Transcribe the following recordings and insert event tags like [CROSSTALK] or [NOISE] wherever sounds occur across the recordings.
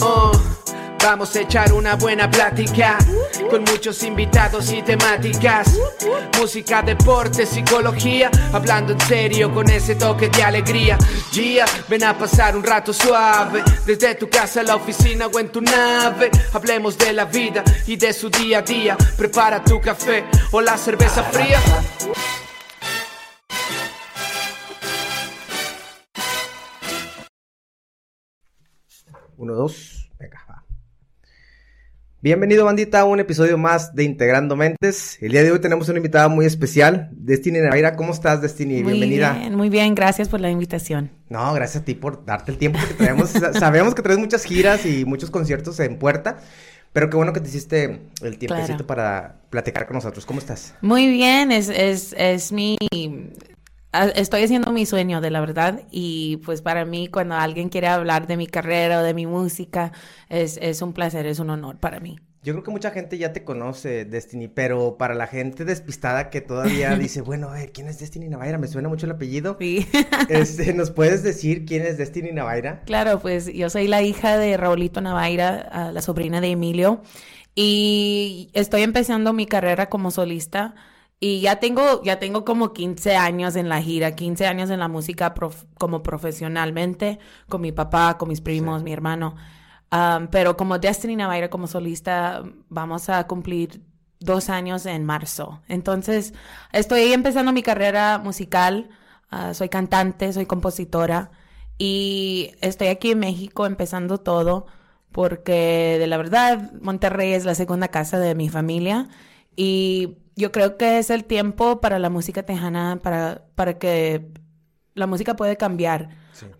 Oh, vamos a echar una buena plática con muchos invitados y temáticas. Música, deporte, psicología, hablando en serio con ese toque de alegría. Gia, ven a pasar un rato suave, desde tu casa a la oficina o en tu nave. Hablemos de la vida y de su día a día. Prepara tu café o la cerveza fría. Uno, dos, venga, va. Bienvenido, bandita, a un episodio más de Integrando Mentes. El día de hoy tenemos una invitada muy especial, Destiny Navaira. ¿Cómo estás, Destiny? Muy Bienvenida. bien, muy bien, gracias por la invitación. No, gracias a ti por darte el tiempo que traemos. Sabemos que traes muchas giras y muchos conciertos en puerta, pero qué bueno que te hiciste el tiempecito Claro. para platicar con nosotros. ¿Cómo estás? Muy bien, es, es, es mi... a- Estoy haciendo mi sueño, de la verdad, y pues para mí cuando alguien quiere hablar de mi carrera o de mi música, es, es un placer, es un honor para mí. Yo creo que mucha gente ya te conoce, Destiny, pero para la gente despistada que todavía [LAUGHS] dice, bueno, a ver, ¿quién es Destiny Navaira? Me suena mucho el apellido. Sí. [LAUGHS] Este, ¿nos puedes decir quién es Destiny Navaira? Claro, pues yo soy la hija de Raulito Navaira, ah, la sobrina de Emilio, y estoy empezando mi carrera como solista. Y ya tengo, ya tengo como 15 años en la gira, 15 años en la música prof- como profesionalmente, con mi papá, con mis primos, mi hermano. Um, pero como Destiny Navaira, como solista, vamos a cumplir dos años en marzo. Entonces, estoy empezando mi carrera musical. ah, soy cantante, soy compositora. Y estoy aquí en México empezando todo porque de la verdad Monterrey es la segunda casa de mi familia y yo creo que es el tiempo para la música tejana para, para que la música puede cambiar.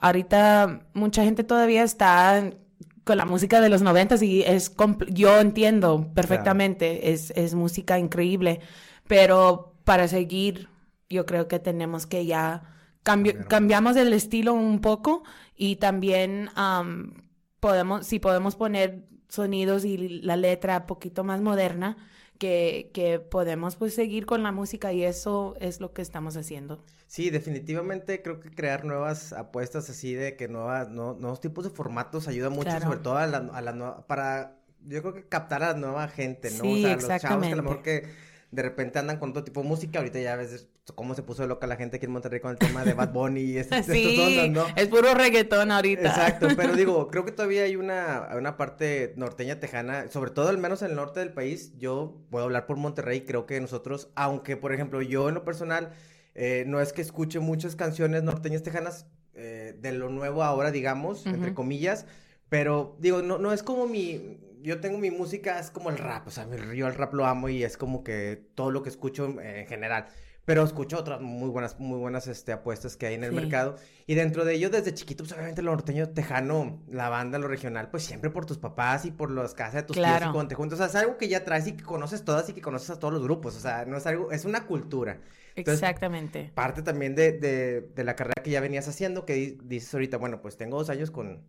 Ahorita mucha gente todavía está con la música de los noventas y es yo entiendo perfectamente, es, es música increíble, pero para seguir yo creo que tenemos que ya cambio- cambiamos el estilo un poco y también am, podemos, si podemos poner sonidos y la letra un poquito más moderna, que, que podemos pues seguir con la música y eso es lo que estamos haciendo. Sí, definitivamente creo que crear nuevas apuestas así de que nuevas, no- nuevos tipos de formatos ayuda mucho, Claro. sobre todo a la, a la nueva, para, yo creo que captar a la nueva gente, ¿no? Sí, o sea, los chavos que a lo mejor que de repente andan con todo tipo de música, ahorita ya ves cómo se puso loca la gente aquí en Monterrey con el tema de Bad Bunny y [LAUGHS] este, estas Sí, ondas, ¿no? es puro reggaetón ahorita. Exacto, pero digo, [LAUGHS] creo que todavía hay una, una parte norteña tejana, sobre todo al menos en el norte del país. Yo puedo hablar por Monterrey, creo que nosotros, aunque por ejemplo yo en lo personal, eh, no es que escuche muchas canciones norteñas tejanas eh, de lo nuevo ahora, digamos, entre comillas, pero digo, no, no es como mi, yo tengo mi música, es como el rap, o sea, yo el rap lo amo y es como que todo lo que escucho en general. Pero escucho otras muy buenas, muy buenas este, apuestas que hay en el Sí. mercado. Y dentro de ello, desde chiquito, pues obviamente lo norteño tejano, la banda, lo regional, pues siempre por tus papás y por las casas de tus tíos y Claro. cuando te juntas. O sea, es algo que ya traes y que conoces todas y que conoces a todos los grupos. O sea, no es algo, es una cultura. Entonces, Exactamente. Parte también de, de, de la carrera que ya venías haciendo, que di- dices ahorita, bueno, pues tengo dos años con,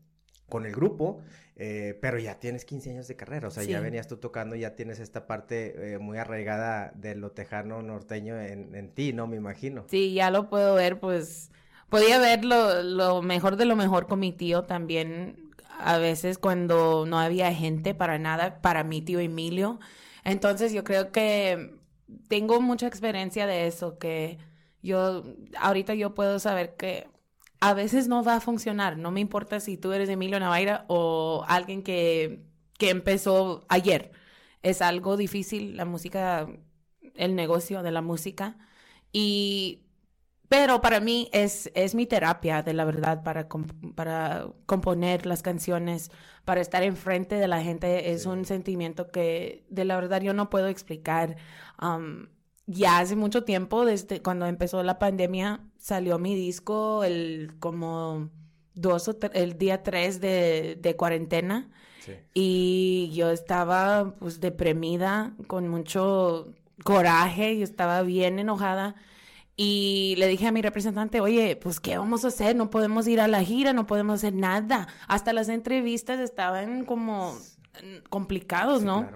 con el grupo, eh, pero ya tienes 15 años de carrera, o sea, ya venías tú tocando, ya tienes esta parte eh, muy arraigada de lo tejano norteño en, en ti, ¿no? Me imagino. Sí, ya lo puedo ver, pues podía ver lo, lo mejor de lo mejor con mi tío también, a veces cuando no había gente para nada, para mi tío Emilio. Entonces yo creo que tengo mucha experiencia de eso, que yo, ahorita yo puedo saber que a veces no va a funcionar, no me importa si tú eres Emilio Navaira o alguien que, que empezó ayer. Es algo difícil la música, el negocio de la música. Y, pero para mí es, es mi terapia, de la verdad, para, comp- para componer las canciones, para estar enfrente de la gente. Es Sí. un sentimiento que, de la verdad, yo no puedo explicar. Um, ya hace mucho tiempo, desde cuando empezó la pandemia, salió mi disco el como dos o el día tres de, de cuarentena. Y yo estaba pues deprimida, con mucho coraje, yo estaba bien enojada. Y le dije a mi representante, oye, pues, ¿qué vamos a hacer? No podemos ir a la gira, no podemos hacer nada. Hasta las entrevistas estaban como complicados, ¿no?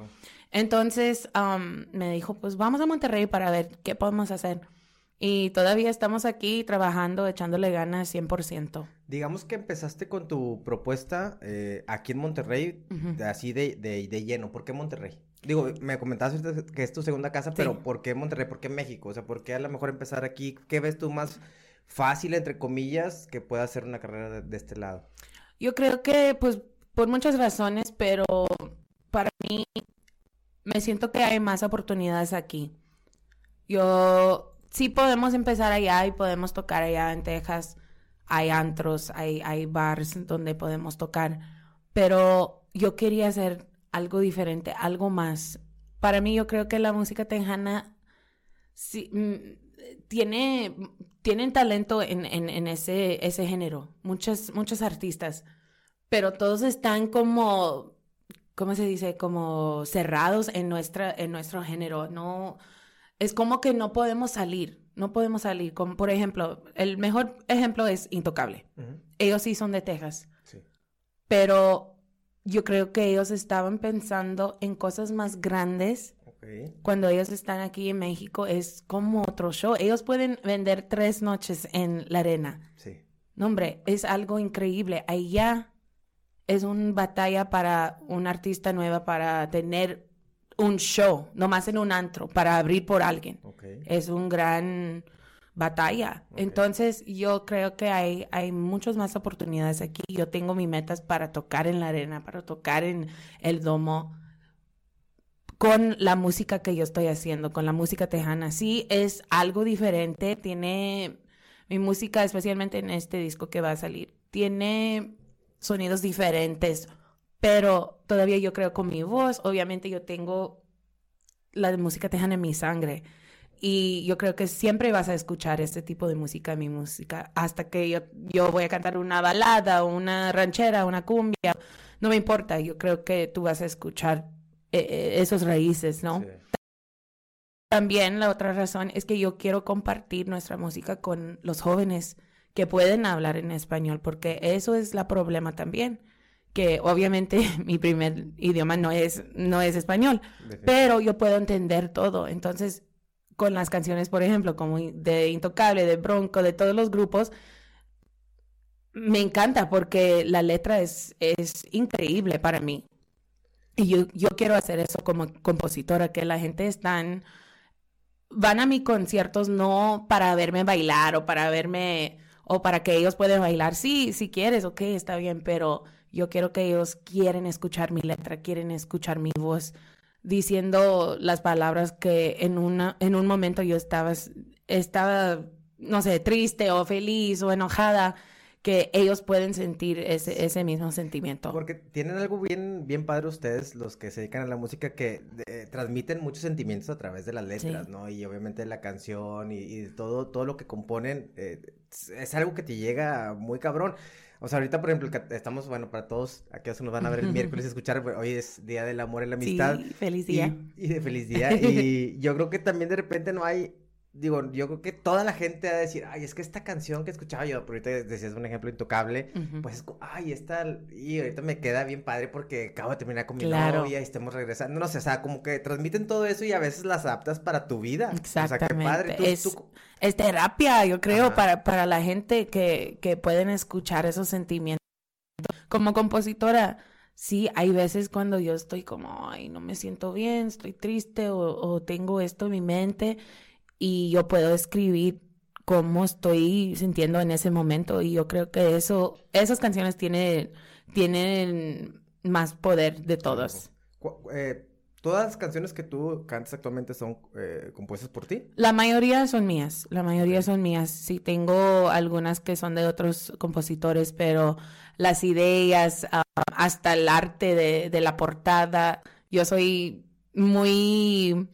Entonces me dijo, pues vamos a Monterrey para ver qué podemos hacer. Y todavía estamos aquí trabajando, echándole ganas 100%. Digamos que empezaste con tu propuesta eh, aquí en Monterrey, así de, de, lleno. ¿Por qué Monterrey? Digo, me comentabas que es tu segunda casa, pero ¿por qué Monterrey? ¿Por qué México? O sea, ¿por qué a lo mejor empezar aquí? ¿Qué ves tú más fácil, entre comillas, que pueda hacer una carrera de, este lado? Yo creo que, pues, por muchas razones, pero para mí me siento que hay más oportunidades aquí. Yo sí podemos empezar allá y podemos tocar allá en Texas. Hay antros, hay, hay bars donde podemos tocar. Pero yo quería hacer algo diferente, algo más. Para mí yo creo que la música tejana sí, mm, tiene, tienen talento en, en, ese, ese género. Muchos, muchos artistas. Pero todos están como, ¿cómo se dice? Como cerrados en, nuestra, en nuestro género. No, es como que no podemos salir, no podemos salir. Como por ejemplo, el mejor ejemplo es Intocable. Ellos sí son de Texas. Sí. Pero yo creo que ellos estaban pensando en cosas más grandes. Cuando ellos están aquí en México es como otro show. Ellos pueden vender tres noches en la arena. Sí. No, hombre, es algo increíble. Allá es una batalla para un artista nueva para tener un show, nomás en un antro, para abrir por alguien. Es un gran batalla. Entonces, yo creo que hay, hay muchas más oportunidades aquí. Yo tengo mis metas para tocar en la arena, para tocar en el domo con la música que yo estoy haciendo, con la música tejana. Sí, es algo diferente. Tiene mi música, especialmente en este disco que va a salir, tiene sonidos diferentes pero todavía yo creo con mi voz, obviamente yo tengo la música tejana en mi sangre. Y yo creo que siempre vas a escuchar este tipo de música mi música. Hasta que yo, yo voy a cantar una balada, una ranchera, una cumbia. No me importa. Yo creo que tú vas a escuchar eh, eh, esos raíces, ¿no? También la otra razón es que yo quiero compartir nuestra música con los jóvenes que pueden hablar en español, porque eso es la problema también que obviamente [LAUGHS] mi primer idioma no es, no es español, pero yo puedo entender todo. Entonces, con las canciones, por ejemplo, como de Intocable, de Bronco, de todos los grupos, me encanta porque la letra es, es increíble para mí. Y yo, yo quiero hacer eso como compositora, que la gente están, van a mis conciertos no para verme bailar o para verme, o para que ellos puedan bailar. Sí, si quieres, ok, está bien, pero yo quiero que ellos quieren escuchar mi letra, quieren escuchar mi voz diciendo las palabras que en una en un momento yo estaba estaba no sé, triste o feliz o enojada que ellos pueden sentir ese, ese mismo sentimiento. Porque tienen algo bien, bien padre ustedes, los que se dedican a la música, que eh, transmiten muchos sentimientos a través de las letras, ¿no? Y obviamente la canción y, todo, todo lo que componen eh, es algo que te llega muy cabrón. O sea, ahorita, por ejemplo, estamos, bueno, para todos, aquí nos van a ver el miércoles [LAUGHS] escuchar, hoy es Día del Amor y la Amistad. Sí, feliz día. Y, de feliz día. y [LAUGHS] yo creo que también de repente no hay, digo, yo creo que toda la gente va a decir, ay, es que esta canción que escuchaba yo, pero ahorita decías un ejemplo intocable, pues es, ay, esta, y ahorita me queda bien padre porque acabo de terminar con mi novia y estamos regresando, no sé, o sea, como que transmiten todo eso y a veces las adaptas para tu vida. Exactamente. O sea, qué padre. es, es terapia, yo creo, para, para la gente que, que pueden escuchar esos sentimientos. Como compositora, sí, hay veces cuando yo estoy como, ay, no me siento bien, estoy triste o, o tengo esto en mi mente y yo puedo escribir cómo estoy sintiendo en ese momento y yo creo que eso, esas canciones tienen, tienen más poder de todas. Eh, ¿Todas las canciones que tú cantas actualmente son eh, compuestas por ti? La mayoría son mías, la mayoría son mías. Sí, tengo algunas que son de otros compositores, pero las ideas, ah, hasta el arte de, de, la portada, yo soy muy,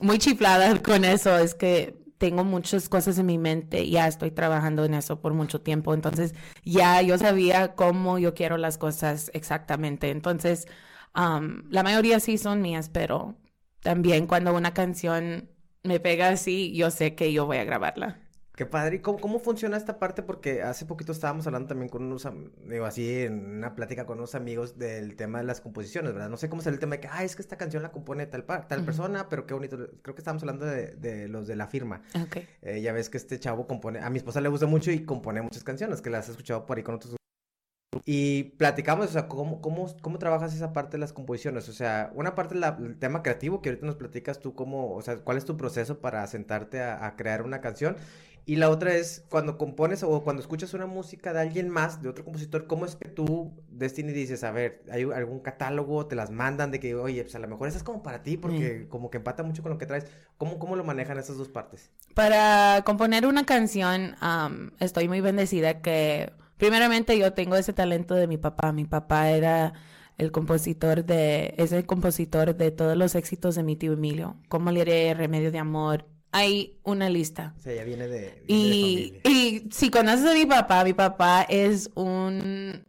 muy chiflada [LAUGHS] con eso. Es que tengo muchas cosas en mi mente, ya estoy trabajando en eso por mucho tiempo, entonces ya yo sabía cómo yo quiero las cosas exactamente. Entonces, la mayoría sí son mías, pero también cuando una canción me pega así, yo sé que yo voy a grabarla. Qué padre. ¿Y cómo, funciona esta parte? Porque hace poquito estábamos hablando también con unos, digo así, en una plática con unos amigos del tema de las composiciones, ¿verdad? No sé cómo será el tema de que, ah, es que esta canción la compone tal, tal persona, pero qué bonito. Creo que estábamos hablando de, los de la firma. Ok. Eh, ya ves que este chavo compone, a mi esposa le gusta mucho y compone muchas canciones, que las he escuchado por ahí con otros y platicamos, o sea, ¿cómo, cómo, cómo trabajas esa parte de las composiciones? O sea, una parte del tema creativo, que ahorita nos platicas tú cómo, o sea, cuál es tu proceso para sentarte a, crear una canción. Y la otra es cuando compones o cuando escuchas una música de alguien más, de otro compositor, ¿cómo es que tú, Destiny, dices, a ver, hay algún catálogo, te las mandan de que, oye, pues a lo mejor esa es como para ti, porque como que empata mucho con lo que traes. ¿Cómo, cómo lo manejan esas dos partes? Para componer una canción, estoy muy bendecida que Primeramente yo tengo ese talento de mi papá. Mi papá era el compositor de, es el compositor de todos los éxitos de mi tío Emilio. Como le haré Remedio de Amor. Hay una lista. O sea, ya viene de, y, y si conoces a mi papá, mi papá es un,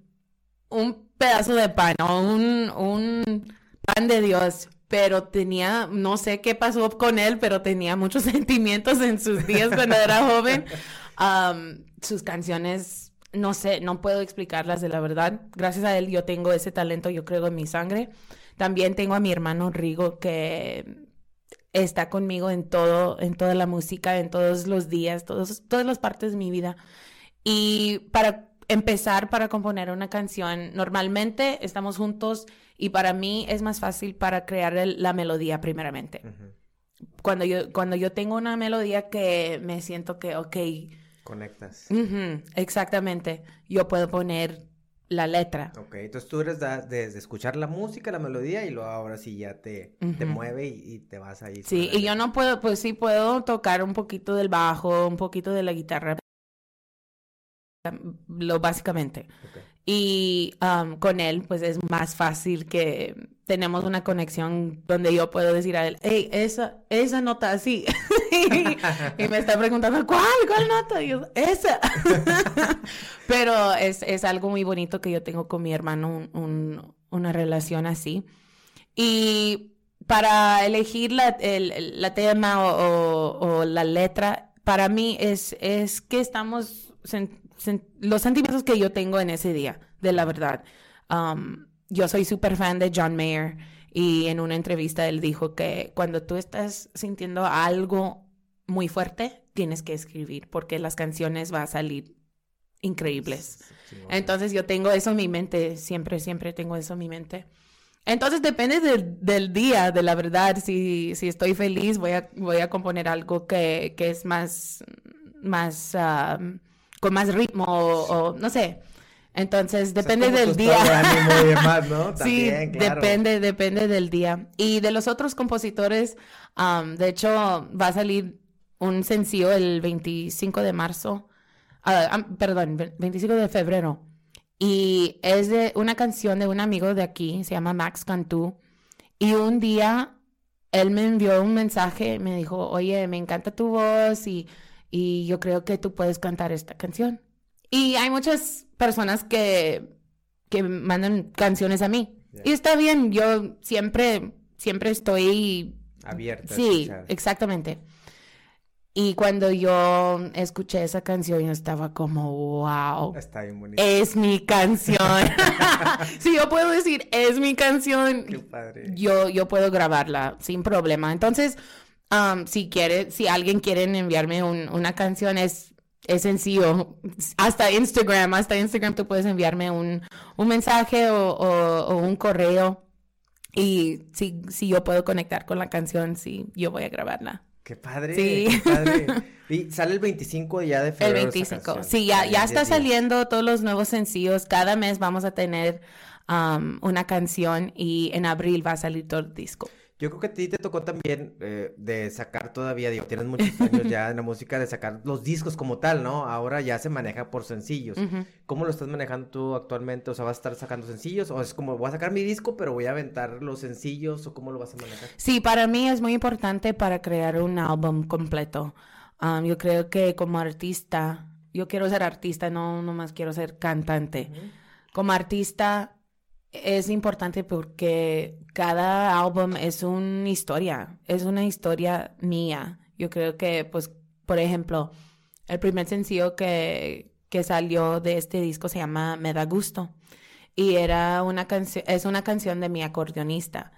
un pedazo de pan, un, un pan de Dios pero tenía, no sé qué pasó con él, pero tenía muchos [LAUGHS] sentimientos en sus días cuando era joven. [LAUGHS] sus canciones no sé, no puedo explicarlas de la verdad. Gracias a él yo tengo ese talento, yo creo, en mi sangre. También tengo a mi hermano Rigo que está conmigo en todo, en toda la música, en todos los días, todos, todas las partes de mi vida. Y para empezar, para componer una canción, normalmente estamos juntos y para mí es más fácil para crear la melodía primeramente. cuando, yo, cuando yo tengo una melodía que me siento que, ok, Conectas. exactamente. Yo puedo poner la letra. Ok, entonces tú eres de, escuchar la música, la melodía y luego ahora sí ya te, te mueve y, te vas ahí. Sí, y yo no puedo, pues sí puedo tocar un poquito del bajo, un poquito de la guitarra. Lo básicamente. Y con él, pues es más fácil que tenemos una conexión donde yo puedo decir a él, hey, esa, esa nota así. [LAUGHS] y, me está preguntando, ¿cuál? ¿Cuál nota? Y yo, esa. [LAUGHS] Pero es, es, algo muy bonito que yo tengo con mi hermano, un, una relación así. Y para elegir la, el, la tema o, o, la letra, para mí es, es que estamos, los sentimientos que yo tengo en ese día, de la verdad. Um, yo soy súper fan de John Mayer y en una entrevista él dijo que cuando tú estás sintiendo algo muy fuerte, tienes que escribir porque las canciones van a salir increíbles. Entonces yo tengo eso en mi mente, siempre, siempre tengo eso en mi mente. Entonces depende del día, de la verdad. Si, si estoy feliz, voy a, voy a componer algo que, que es más, más, ah, con más ritmo o no sé. Entonces, depende del día. [LAUGHS] sí, depende, depende del día. Y de los otros compositores, de hecho, va a salir un sencillo el 25 de marzo, uh, perdón, 25 de febrero. Y es de una canción de un amigo de aquí, se llama Max Cantú. Y un día él me envió un mensaje, me dijo, oye, me encanta tu voz y, y yo creo que tú puedes cantar esta canción. Y hay muchas personas que, que mandan canciones a mí. Y está bien, yo siempre, siempre estoy... Abierta. Sí, exactamente. Y cuando yo escuché esa canción, yo estaba como, wow. Está bien bonita. Es mi canción. [LAUGHS] [LAUGHS] si yo puedo decir, es mi canción. Qué padre. Yo, yo puedo grabarla sin problema. Entonces, um, si quiere, si alguien quiere enviarme una canción, es es sencillo. Hasta Instagram, hasta Instagram tú puedes enviarme un, mensaje o, un correo. Y si, si yo puedo conectar con la canción, sí, yo voy a grabarla. Qué padre. Sí. Qué padre. [LAUGHS] Y sale el 25 ya de febrero. El 25. Sí, ya, ya está saliendo todos los nuevos sencillos. Cada mes vamos a tener um, una canción y en abril va a salir todo el disco. Yo creo que a ti te tocó también eh, de sacar todavía, digo, tienes muchos años [LAUGHS] ya en la música, de sacar los discos como tal, ¿no? Ahora ya se maneja por sencillos. ¿Cómo lo estás manejando tú actualmente? O sea, ¿vas a estar sacando sencillos? ¿O es como, voy a sacar mi disco, pero voy a aventar los sencillos? ¿O cómo lo vas a manejar? Sí, para mí es muy importante para crear un álbum completo. Um, yo creo que como artista, yo quiero ser artista, no más quiero ser cantante. Como artista es importante porque cada álbum es una historia, es una historia mía. Yo creo que, pues, por ejemplo, el primer sencillo que, que salió de este disco se llama Me da gusto y era una canción, es una canción de mi acordeonista.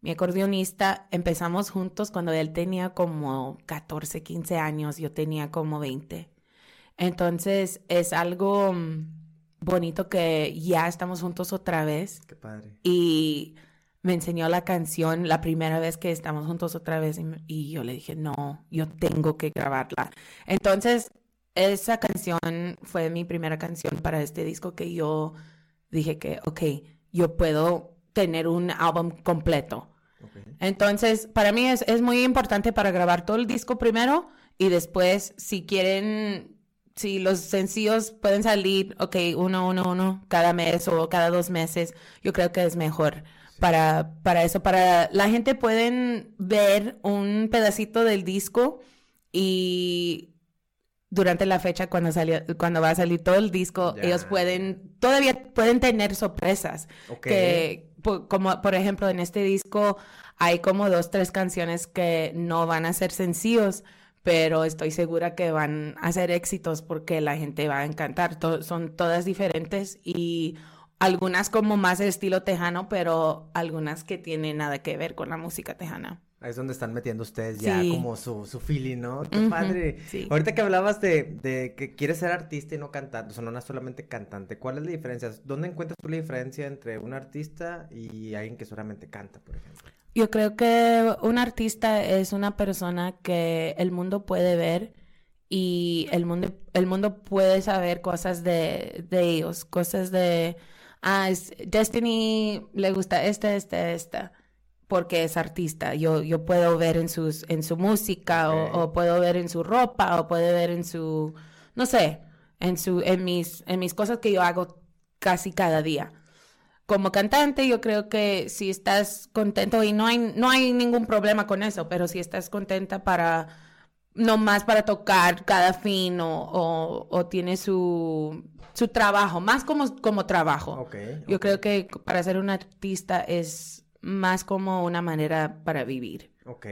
Mi acordeonista empezamos juntos cuando él tenía como 14, 15 años, yo tenía como 20. Entonces es algo mm, bonito que ya estamos juntos otra vez. Qué padre. Y me enseñó la canción la primera vez que estamos juntos otra vez y, y yo le dije, no, yo tengo que grabarla. Entonces, esa canción fue mi primera canción para este disco que yo dije que, ok, yo puedo tener un álbum completo. Entonces, para mí es, es, muy importante para grabar todo el disco primero y después, si quieren, si los sencillos pueden salir, ok, uno, uno, uno, cada mes o cada dos meses, yo creo que es mejor. Para, para eso, para la gente pueden ver un pedacito del disco y durante la fecha cuando salió, cuando va a salir todo el disco, ellos pueden, todavía pueden tener sorpresas. Que, como por ejemplo en este disco hay como dos, tres canciones que no van a ser sencillos, pero estoy segura que van a ser éxitos porque la gente va a encantar. son todas diferentes y algunas como más estilo tejano, pero algunas que tienen nada que ver con la música tejana. Ahí es donde están metiendo ustedes ya como su, su feeling, ¿no? Qué padre. Ahorita que hablabas de, de, que quieres ser artista y no cantante, o sea, no solamente cantante, ¿cuál es la diferencia? ¿Dónde encuentras tú la diferencia entre un artista y alguien que solamente canta, por ejemplo? Yo creo que un artista es una persona que el mundo puede ver y el mundo, el mundo puede saber cosas de, de ellos, cosas de, ah, Destiny le gusta esta, esta, esta porque es artista. Yo, yo puedo ver en, sus, en su música o, puedo ver en su ropa o puedo ver en su, no sé, en, su, en, mis, en mis cosas que yo hago casi cada día. Como cantante, yo creo que si estás contento y no hay, no hay ningún problema con eso, pero si estás contenta para, no más para tocar cada fin o, o, tiene su, su trabajo, más como, como trabajo. yo creo que para ser un artista es más como una manera para vivir. Ok.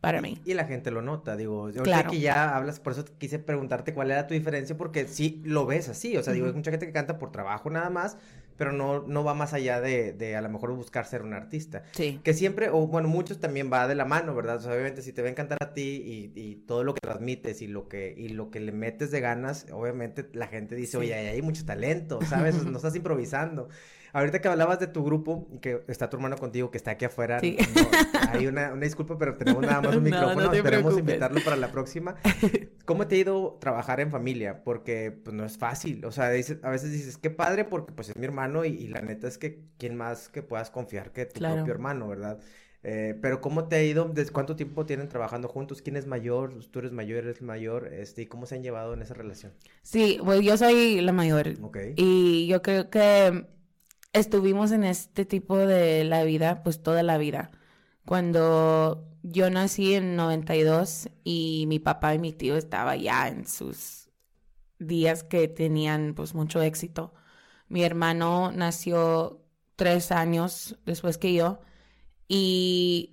Para mí. Y la gente lo nota, digo, yo claro. que ya hablas, por eso quise preguntarte cuál era tu diferencia, porque sí lo ves así, o sea, digo, hay mucha gente que canta por trabajo nada más, pero no, no va más allá de, de a lo mejor buscar ser un artista. Sí. Que siempre, o bueno, muchos también va de la mano, ¿verdad? O sea, obviamente si te ven cantar a ti y, y, todo lo que transmites y lo que, y lo que le metes de ganas, obviamente la gente dice, oye, hay mucho talento, ¿sabes? no estás improvisando. [LAUGHS] Ahorita que hablabas de tu grupo, que está tu hermano contigo, que está aquí afuera, hay una, una, disculpa, pero tenemos nada más [LAUGHS] un micrófono, esperemos invitarlo para la próxima. [LAUGHS] ¿Cómo te ha ido trabajar en familia? Porque pues no es fácil, o sea, a veces dices, qué padre, porque pues es mi hermano y, la neta es que quién más que puedas confiar que tu propio hermano, ¿verdad? Eh, pero ¿cómo te ha ido? ¿Desde cuánto tiempo tienen trabajando juntos? ¿Quién es mayor? ¿Tú eres mayor? ¿Eres mayor? Este, ¿Y cómo se han llevado en esa relación? Sí, pues yo soy la mayor. Ok. Y yo creo que estuvimos en este tipo de la vida, pues toda la vida. Cuando yo nací en 92 y mi papá y mi tío estaban ya en sus días que tenían pues mucho éxito. Mi hermano nació tres años después que yo y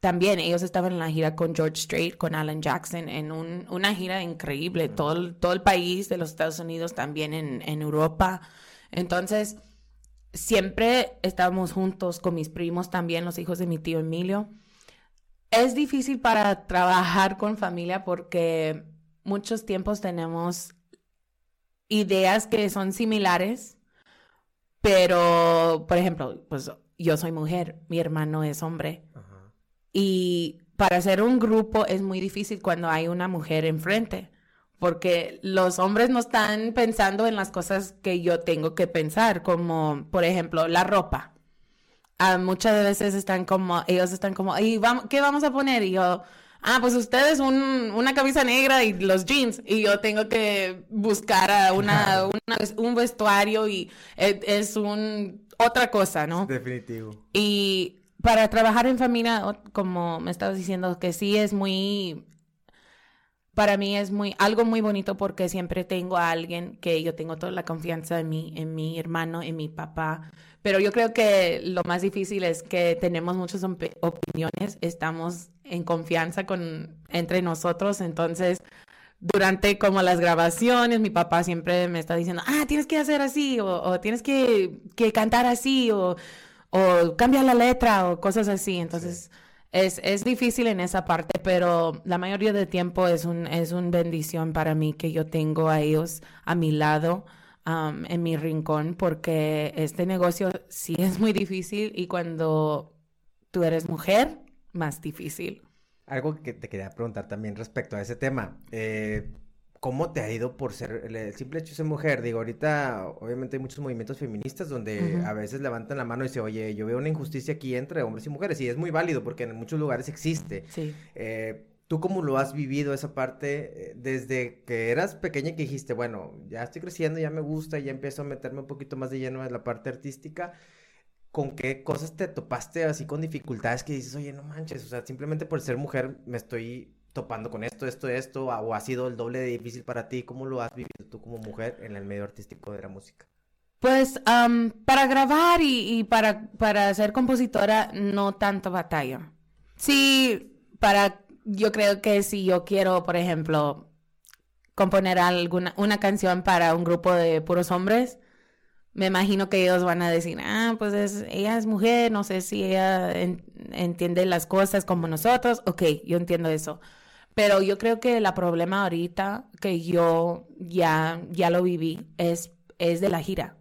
También ellos estaban en la gira con George Strait, con Alan Jackson, en un, una gira increíble, todo, el- todo el país de los Estados Unidos, también en, en Europa. Entonces, siempre estábamos juntos con mis primos también, los hijos de mi tío Emilio. Es difícil para trabajar con familia porque muchos tiempos tenemos ideas que son similares, pero, por ejemplo, pues yo soy mujer, mi hermano es hombre. Y para hacer un grupo es muy difícil cuando hay una mujer enfrente, porque los hombres no están pensando en las cosas que yo tengo que pensar, como por ejemplo la ropa. Ah, muchas veces están como, ellos están como, ¿y vamos, qué vamos a poner? Y yo, ah, pues ustedes un, una camisa negra y los jeans, y yo tengo que buscar a una, una- un vestuario y es, es un, otra cosa, ¿no? Definitivo. Y para trabajar en familia, como me estabas diciendo, que sí es muy, para mí es muy, algo muy bonito porque siempre tengo a alguien que yo tengo toda la confianza en mi, en mi hermano, en mi papá. Pero yo creo que lo más difícil es que tenemos muchas opiniones, estamos en confianza con, entre nosotros, entonces durante como las grabaciones, mi papá siempre me está diciendo, ah, tienes que hacer así, o, o tienes que, que cantar así, o, o cambia la letra, o cosas así. Entonces, es, es difícil en esa parte, pero la mayoría del tiempo es un, es una bendición para mí que yo tengo a ellos a mi lado. um, en mi rincón porque este negocio sí es muy difícil y cuando tú eres mujer, más difícil. Algo que te quería preguntar también respecto a ese tema. eh, ¿Cómo te ha ido por ser el, simple hecho de ser mujer? Digo, ahorita obviamente hay muchos movimientos feministas donde Ujú. a veces levantan la mano y dicen, oye, yo veo una injusticia aquí entre hombres y mujeres. Y es muy válido porque en muchos lugares existe. Sí. Eh, ¿Tú cómo lo has vivido esa parte eh, desde que eras pequeña que dijiste, bueno, ya estoy creciendo, ya me gusta, ya empiezo a meterme un poquito más de lleno en la parte artística? ¿Con qué cosas te topaste así con dificultades que dices, oye, no manches, o sea, simplemente por ser mujer me estoy topando con esto, esto, esto, o ha sido el doble de difícil para ti? ¿Cómo lo has vivido tú como mujer en el medio artístico de la música? Pues am, para grabar y, para, para ser compositora, no tanto batalla. Sí, para, yo creo que si yo quiero, por ejemplo, componer alguna, una canción para un grupo de puros hombres, me imagino que ellos van a decir, ah, pues es, ella es mujer, no sé si ella en- entiende las cosas como nosotros. Ok, yo entiendo eso. Pero yo creo que el problema ahorita que yo ya, ya lo viví es, es de la gira.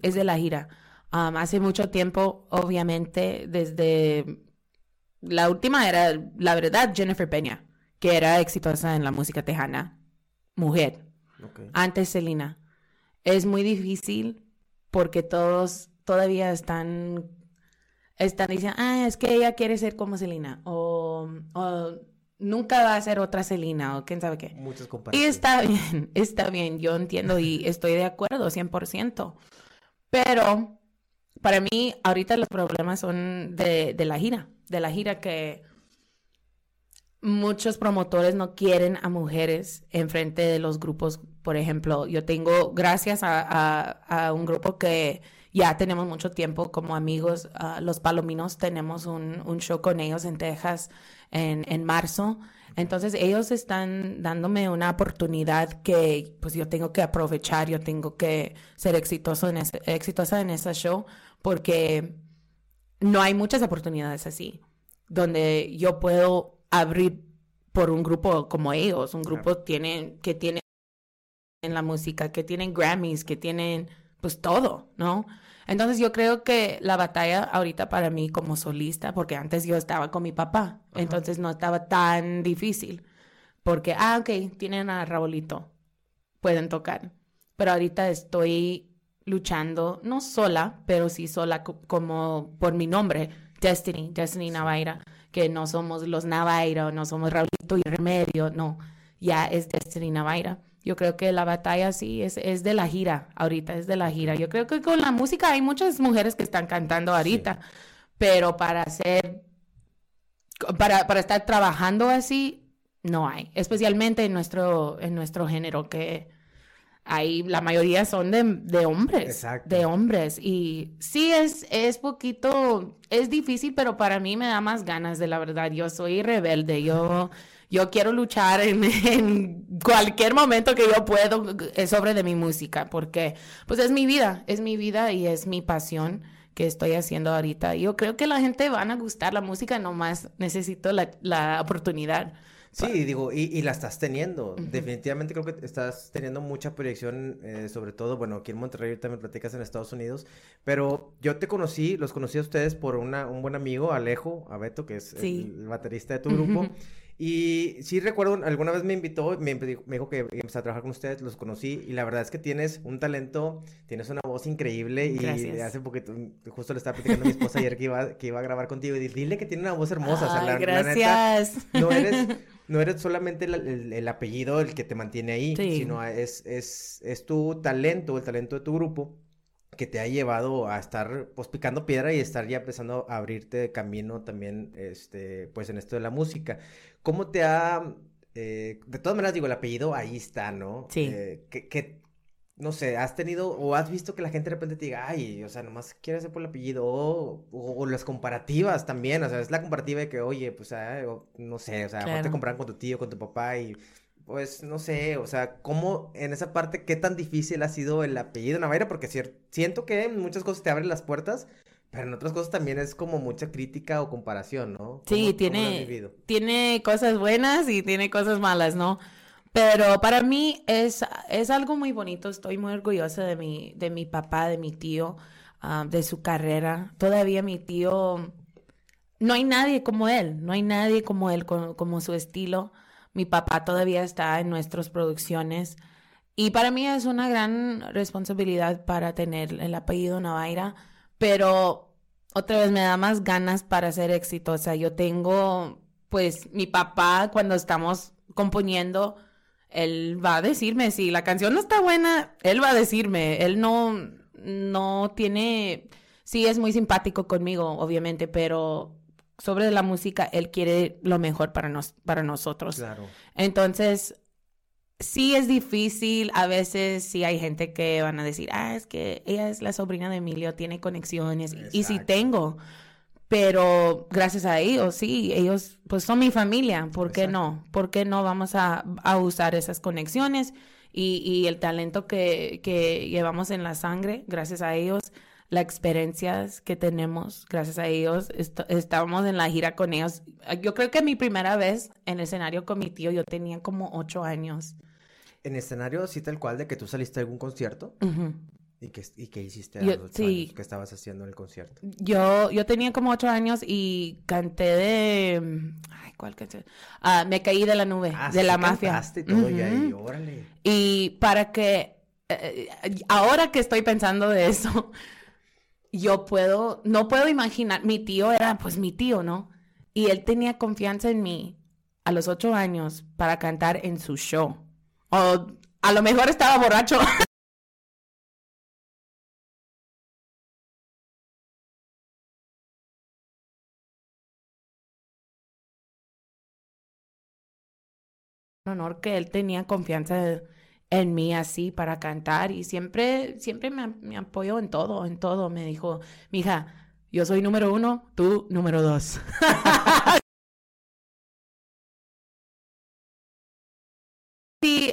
Es de la gira. Um, hace mucho tiempo, obviamente, desde la última era, la verdad, Jennifer Peña, que era exitosa en la música tejana. Mujer. Ok. Antes Selena. Es muy difícil porque todos todavía están, están diciendo, ah, es que ella quiere ser como Selena. O, o nunca va a ser otra Selena. O quién sabe qué. Muchas Y comparaciones. está [LAUGHS] bien, está bien, yo entiendo y estoy de acuerdo 100%. Pero para mí, ahorita los problemas son de, de la gira, de la gira que muchos promotores no quieren a mujeres enfrente de los grupos. Por ejemplo, yo tengo, gracias a, a- a un grupo que ya tenemos mucho tiempo como amigos, los Palominos, tenemos un, un show con ellos en Texas en, en marzo. Entonces ellos están dándome una oportunidad que pues yo tengo que aprovechar, yo tengo que ser exitoso en ese, exitosa en ese show porque no hay muchas oportunidades así, donde yo puedo abrir por un grupo como ellos, un grupo tienen, que tiene en la música, que tienen Grammys, que tienen pues todo, ¿no? Entonces yo creo que la batalla ahorita para mí como solista, porque antes yo estaba con mi papá, entonces no estaba tan difícil, porque, ah, ok, tienen a Raulito, pueden tocar, pero ahorita estoy luchando, no sola, pero sí sola co- como por mi nombre, Destiny, Destiny Navaira, que no somos los Navaira, no somos Raulito y Remedio, no, ya es Destiny Navaira. Yo creo que la batalla sí es, es de la gira, ahorita es de la gira. Yo creo que con la música hay muchas mujeres que están cantando ahorita, pero para hacer, para, para estar trabajando así, no hay, especialmente en nuestro, en nuestro género que hay, la mayoría son de, de hombres, Exacto. de hombres y sí es, es poquito, es difícil, pero para mí me da más ganas de la verdad, yo soy rebelde, yo, yo quiero luchar en, [LAUGHS] en cualquier momento que yo puedo eh, sobre de mi música, porque pues es mi vida, es mi vida y es mi pasión que estoy haciendo ahorita. Yo creo que la gente van a gustar la música, nomás necesito la, la oportunidad. Sí, digo, y, y la estás teniendo. Definitivamente creo que estás teniendo mucha proyección, eh, sobre todo, bueno, aquí en Monterrey me platicas en Estados Unidos, pero yo te conocí, los conocí a ustedes por una, un buen amigo, Alejo, a Beto, que es Sí. el, baterista de tu grupo. Ujú. Y sí recuerdo, alguna vez me invitó, me, dijo- me dijo que empezó a trabajar con ustedes, los conocí, y la verdad es que tienes un talento, tienes una voz increíble, y Gracias. hace poquito, justo le estaba platicando a mi esposa ayer que iba, que iba a grabar contigo, y dile que tiene una voz hermosa, o sea, Ay, la- la neta, gracias. no eres, [LAUGHS] no eres solamente el, el- el apellido el que te mantiene ahí, Sí. sino es, es, es tu talento, el talento de tu grupo, que te ha llevado a estar pues picando piedra y estar ya empezando a abrirte camino también, este, pues en esto de la música. ¿Cómo te ha, eh, de todas maneras digo, el apellido ahí está, ¿no? Sí. Eh, que, que, no sé, has tenido o has visto que la gente de repente te diga, ay, o sea, nomás quiere hacer por el apellido, o, o- o las comparativas también, o sea, es la comparativa de que, oye, pues, ah, no sé, o sea, te Claro. comparan con tu tío, con tu papá y, pues, no sé, o sea, ¿cómo en esa parte, qué tan difícil ha sido el apellido Navaira? Porque siento que en muchas cosas te abren las puertas, pero en otras cosas también es como mucha crítica o comparación, ¿no? Sí, ¿Cómo- cómo lo has tiene, tiene cosas buenas y tiene cosas malas, ¿no? Pero para mí es, es algo muy bonito. Estoy muy orgullosa de mi, de mi papá, de mi tío, ah, de su carrera. Todavía mi tío, no hay nadie como él, no hay nadie como él, co- como, su estilo. Mi papá todavía está en nuestras producciones. Y para mí es una gran responsabilidad para tener el apellido Navaira, pero otra vez me da más ganas para ser exitosa. Yo tengo, pues, mi papá cuando estamos componiendo, él va a decirme si la canción no está buena, él va a decirme, él no, no tiene, sí es muy simpático conmigo, obviamente, pero sobre la música, él quiere lo mejor para, nos, para nosotros. Claro. Entonces, sí es difícil, a veces sí hay gente que van a decir, ah, es que ella es la sobrina de Emilio, tiene conexiones, y, y sí tengo, pero gracias a ellos, sí, ellos pues son mi familia, ¿por qué no? ¿Por qué no vamos a, a usar esas conexiones y, y el talento que, que llevamos en la sangre, gracias a ellos? Las experiencias que tenemos, gracias a ellos, est- estábamos en la gira con ellos. Yo creo que mi primera vez en el escenario con mi tío, yo tenía como ocho años. En escenario, sí, tal cual, de que tú saliste a algún concierto y que, y hiciste a Yo- los sí. años que estabas haciendo en el concierto. Yo, yo tenía como ocho años y canté de... Ay, ¿cuál canción? Ah, me caí de la nube, Ah, de sí la mafia. cantaste y todo, y ahí, Ujú. órale. Y para que, eh, ahora que estoy pensando de eso, yo puedo, no puedo imaginar, mi tío era pues mi tío, ¿no? Y él tenía confianza en mí a los ocho años para cantar en su show. O a lo mejor estaba borracho. [LAUGHS] honor que él tenía confianza en mí así para cantar y siempre, siempre me, me apoyó en todo, en todo. Me dijo, mija, yo soy número uno, tú número dos. [LAUGHS]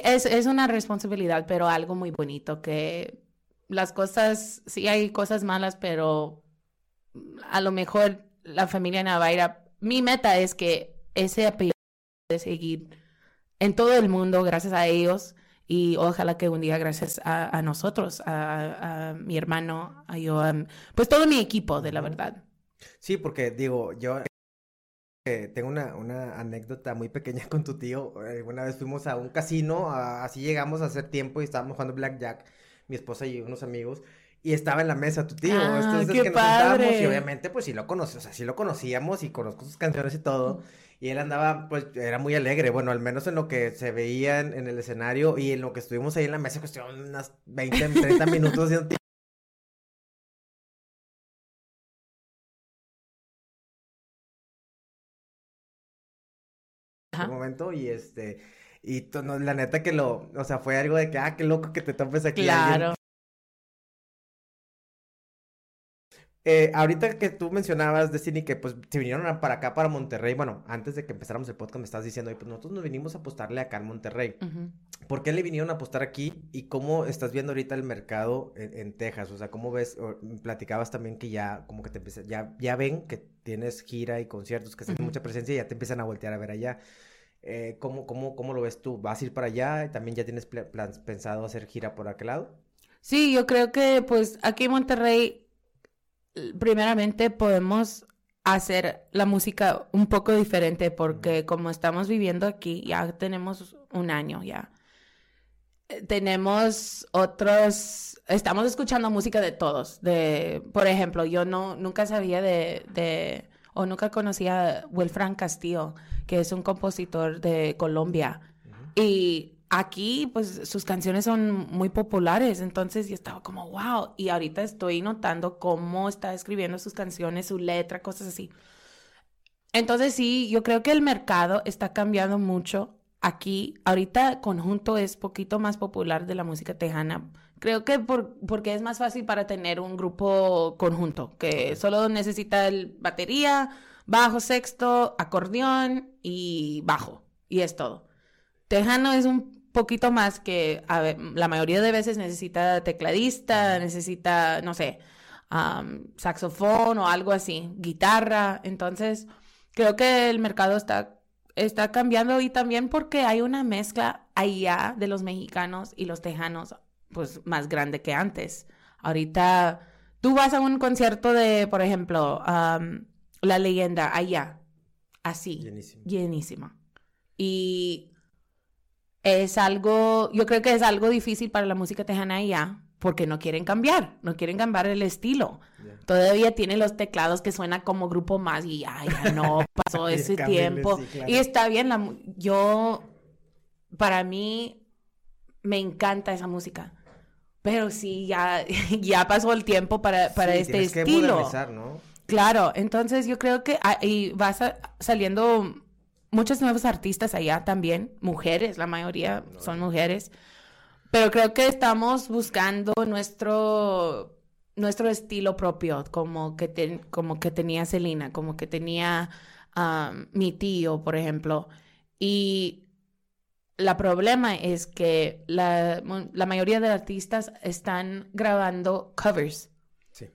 Es, es una responsabilidad, pero algo muy bonito, que las cosas, sí hay cosas malas, pero a lo mejor la familia Navaira, mi meta es que ese apellido de seguir en todo el mundo, gracias a ellos, y ojalá que un día, gracias a, nosotros, a, mi hermano, a yo, pues todo mi equipo, de la verdad. Sí, porque digo, yo eh, tengo una, una anécdota muy pequeña [LAUGHS] con tu tío. Eh, Una vez fuimos a un casino, a- así llegamos a hacer tiempo y estábamos jugando Blackjack, mi esposa y unos amigos. y estaba en la mesa tu tío. Ah, Entonces qué que nos padre. y obviamente pues sí lo conocí, o sea, sí lo conocíamos y conozco sus canciones y todo. Y él andaba, pues, era muy alegre, bueno, al menos en lo que se veía en, en el escenario y en lo que estuvimos ahí en la mesa, estuvimos unas 20, 30 minutos haciendo momento y este, y no, la neta que lo, o sea, fue algo de que, ah, qué loco que te topes aquí Claro. Eh, ahorita que tú mencionabas, Destiny, que pues se vinieron a- para acá, para Monterrey, bueno, antes de que empezáramos el podcast me estabas diciendo, "Oye, pues nosotros nos vinimos a apostarle acá en Monterrey. Ujú. ¿Por qué le vinieron a apostar aquí? ¿Y cómo estás viendo ahorita el mercado en, en Texas? O sea, ¿cómo ves? O, platicabas también que ya, como que te empieza, ya, ya ven que tienes gira y conciertos, que tienes Ujú. mucha presencia y ya te empiezan a voltear a ver allá. Eh, ¿cómo, cómo, cómo lo ves tú? ¿Vas a ir para allá? ¿También ya tienes pla- plans- pensado hacer gira por aquel lado? Sí, yo creo que pues aquí en Monterrey, primeramente podemos hacer la música un poco diferente porque como estamos viviendo aquí, ya tenemos un año ya. Eh, Tenemos otros, estamos escuchando música de todos. De, por ejemplo, yo no, nunca sabía de, de, o nunca conocía a Wilfran Castillo, que es un compositor de Colombia. Y aquí, pues, sus canciones son muy populares, entonces yo estaba como, wow, y ahorita estoy notando cómo está escribiendo sus canciones, su letra, cosas así. Entonces sí, yo creo que el mercado está cambiando mucho aquí. Ahorita Conjunto es poquito más popular de la música tejana. Creo que por, porque es más fácil para tener un grupo conjunto, que solo necesita el batería, bajo sexto, acordeón y bajo. Y es todo. Tejano es un poquito más que a ver, la mayoría de veces necesita tecladista, necesita, no sé, am, saxofón o algo así, guitarra. Entonces, creo que el mercado está, está cambiando y también porque hay una mezcla allá de los mexicanos y los tejanos, pues más grande que antes. Ahorita tú vas a un concierto de, por ejemplo, La Leyenda allá, así, Llenísimo. llenísima. Y es algo, yo creo que es algo difícil para la música tejana allá, porque no quieren cambiar, no quieren cambiar el estilo. Todavía tiene los teclados que suena como grupo más y ya, ya no [LAUGHS] pasó ese tiempo. sí, claro. Y está bien, la, yo, para mí, me encanta esa música. Pero sí, ya, [LAUGHS] ya pasó el tiempo para, para Sí, este que estilo. ¿no? Claro, entonces yo creo que ahí va sa- saliendo muchos nuevos artistas allá también, mujeres, la mayoría son mujeres, pero creo que estamos buscando nuestro nuestro estilo propio, como que ten- como que tenía Selena, como que tenía um, mi tío, por ejemplo, y la problema es que la, la mayoría de artistas están grabando covers. Sí.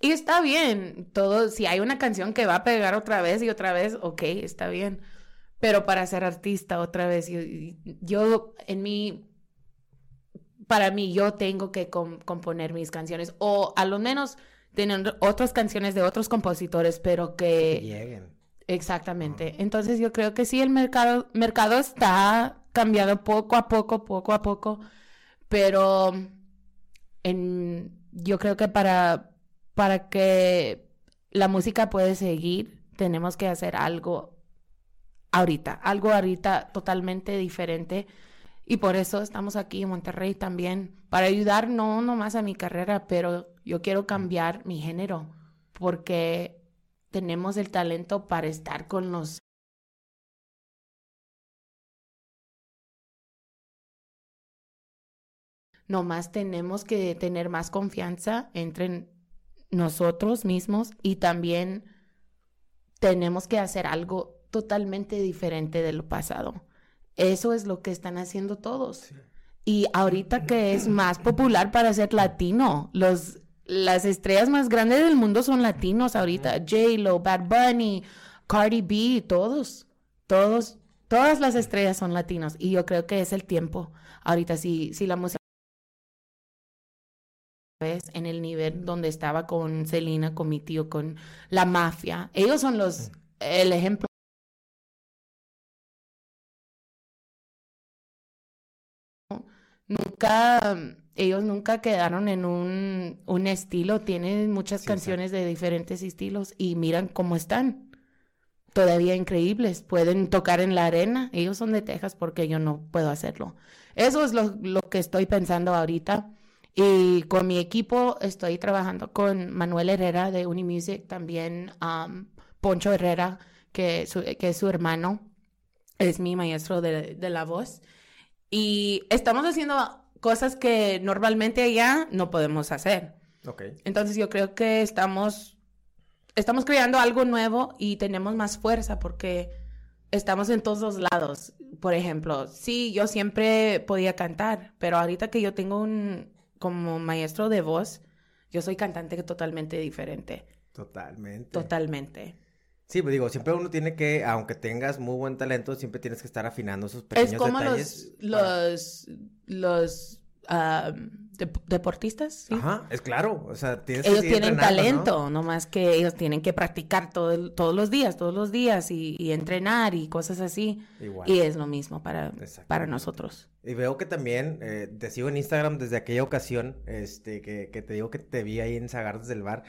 Y está bien, todo, si hay una canción que va a pegar otra vez y otra vez, ok, está bien. Pero para ser artista otra vez, yo, yo en mi, para mí, yo tengo que com- componer mis canciones o a lo menos tener otras canciones de otros compositores, pero Que que... lleguen. Exactamente. Entonces yo creo que sí, el mercado, mercado está cambiando poco a poco, poco a poco, pero en, yo creo que para, para que la música pueda seguir, tenemos que hacer algo ahorita, algo ahorita totalmente diferente. Y por eso estamos aquí en Monterrey también, para ayudar no nomás a mi carrera, pero yo quiero cambiar mi género, porque tenemos el talento para estar con los Nomás tenemos que tener más confianza entre nosotros mismos y también tenemos que hacer algo totalmente diferente de lo pasado. Eso es lo que están haciendo todos. Y ahorita que es más popular para ser latino, los, las estrellas más grandes del mundo son latinos ahorita. J-Lo, Bad Bunny, Cardi B, todos, todos, todas las estrellas son latinos. Y yo creo que es el tiempo. Ahorita si, si la música en el nivel donde estaba con Selena, con mi tío, con la mafia. Ellos son los, el ejemplo. Nunca, ellos nunca quedaron en un, un estilo, tienen muchas Sí, canciones de diferentes estilos y miran cómo están. Todavía increíbles, pueden tocar en la arena, ellos son de Texas porque yo no puedo hacerlo. Eso es lo, lo que estoy pensando ahorita. Y con mi equipo estoy trabajando con Manuel Herrera de Unimusic, también um, Poncho Herrera, que, su- que es su hermano, es mi maestro de, de la voz. Y estamos haciendo cosas que normalmente allá no podemos hacer. Ok. Entonces yo creo que estamos, estamos creando algo nuevo y tenemos más fuerza porque estamos en todos los lados. Por ejemplo, sí, yo siempre podía cantar, pero ahorita que yo tengo un como maestro de voz, yo soy cantante totalmente diferente. Totalmente. Totalmente. Sí, pues digo, siempre uno tiene que, aunque tengas muy buen talento, siempre tienes que estar afinando esos pequeños Es como detalles. los, para- los, los dep- deportistas, ¿sí? Ajá, es claro, o sea, tienes ellos tienen talento, ¿no? más que ellos tienen que practicar todo todos los días, todos los días y, y entrenar y cosas así. Igual. Y es lo mismo para, para nosotros. Y veo que también eh, te sigo en Instagram desde aquella ocasión, este, que, que te digo que te vi ahí en Zagartes del Bar.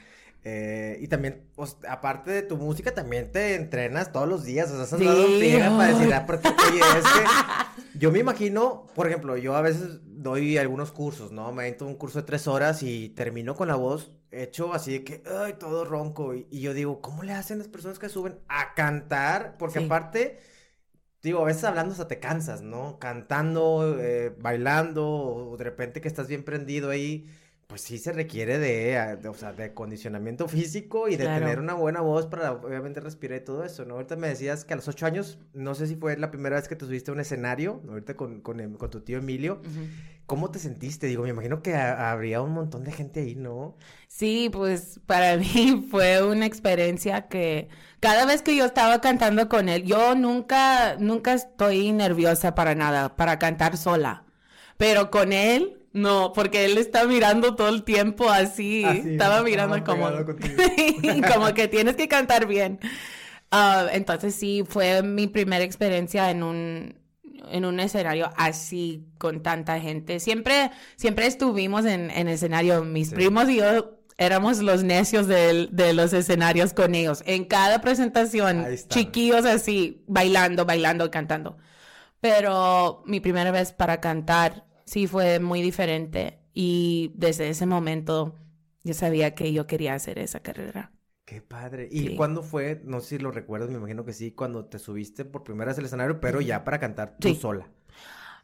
eh, y también, pues, aparte de tu música, también te entrenas todos los días. O sea, en Sí, friega para decir, [LAUGHS] ah, porque, oye, es que yo me imagino, por ejemplo, yo a veces doy algunos cursos, ¿no? Me entro un curso de tres horas y termino con la voz hecho así de que, ay, todo ronco. Y, y yo digo, ¿cómo le hacen las personas que suben a cantar? Porque Sí. aparte, digo, a veces hablando hasta te cansas, ¿no? Cantando, eh, bailando, o de repente que estás bien prendido ahí. Pues sí se requiere de, ah, de, o sea, de acondicionamiento físico y de Claro. tener una buena voz para obviamente respirar y todo eso, ¿no? Ahorita me decías que a los ocho años, no sé si fue la primera vez que te subiste a un escenario, ahorita con, con, em- con tu tío Emilio, ¿cómo te sentiste? Digo, me imagino que ha- habría un montón de gente ahí, ¿no? Sí, pues para [LAUGHS] mí fue una experiencia que cada vez que yo estaba cantando con él, yo nunca, nunca estoy nerviosa para nada, para cantar sola. Pero con él, no, porque él está mirando todo el tiempo así, Así, estaba mirando como, [LAUGHS] como que tienes que cantar bien. Ah, entonces sí, fue mi primera experiencia en un, en un escenario así con tanta gente. Siempre, siempre estuvimos en, en escenario, mis Sí. primos y yo éramos los necios del- de, los escenarios con ellos. En cada presentación, chiquillos así, bailando, bailando, cantando. Pero mi primera vez para cantar sí fue muy diferente y desde ese momento yo sabía que yo quería hacer esa carrera. Qué padre. ¿Y Sí. cuándo fue? No sé si lo recuerdas, me imagino que sí, cuando te subiste por primera vez al escenario, pero ya para cantar tú Sí. sola.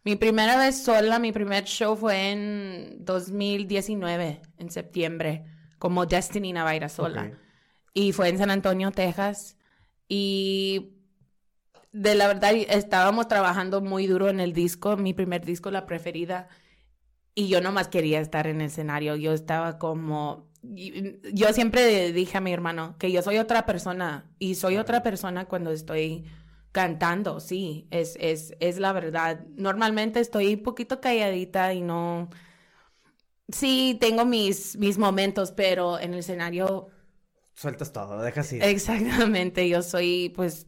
Mi primera vez sola, mi primer show fue en 2019, en septiembre, como Destiny Navaira sola. Y fue en San Antonio, Texas. Y de la verdad estábamos trabajando muy duro en el disco, mi primer disco, la preferida. Y yo nomás quería estar en el escenario. Yo estaba como... Yo siempre dije a mi hermano que yo soy otra persona. Y soy otra persona cuando estoy cantando, sí. Es, es, es la verdad. Normalmente estoy un poquito calladita y no... Sí, tengo mis, mis momentos, pero en el escenario Sueltas todo, dejas ir. Exactamente, yo soy pues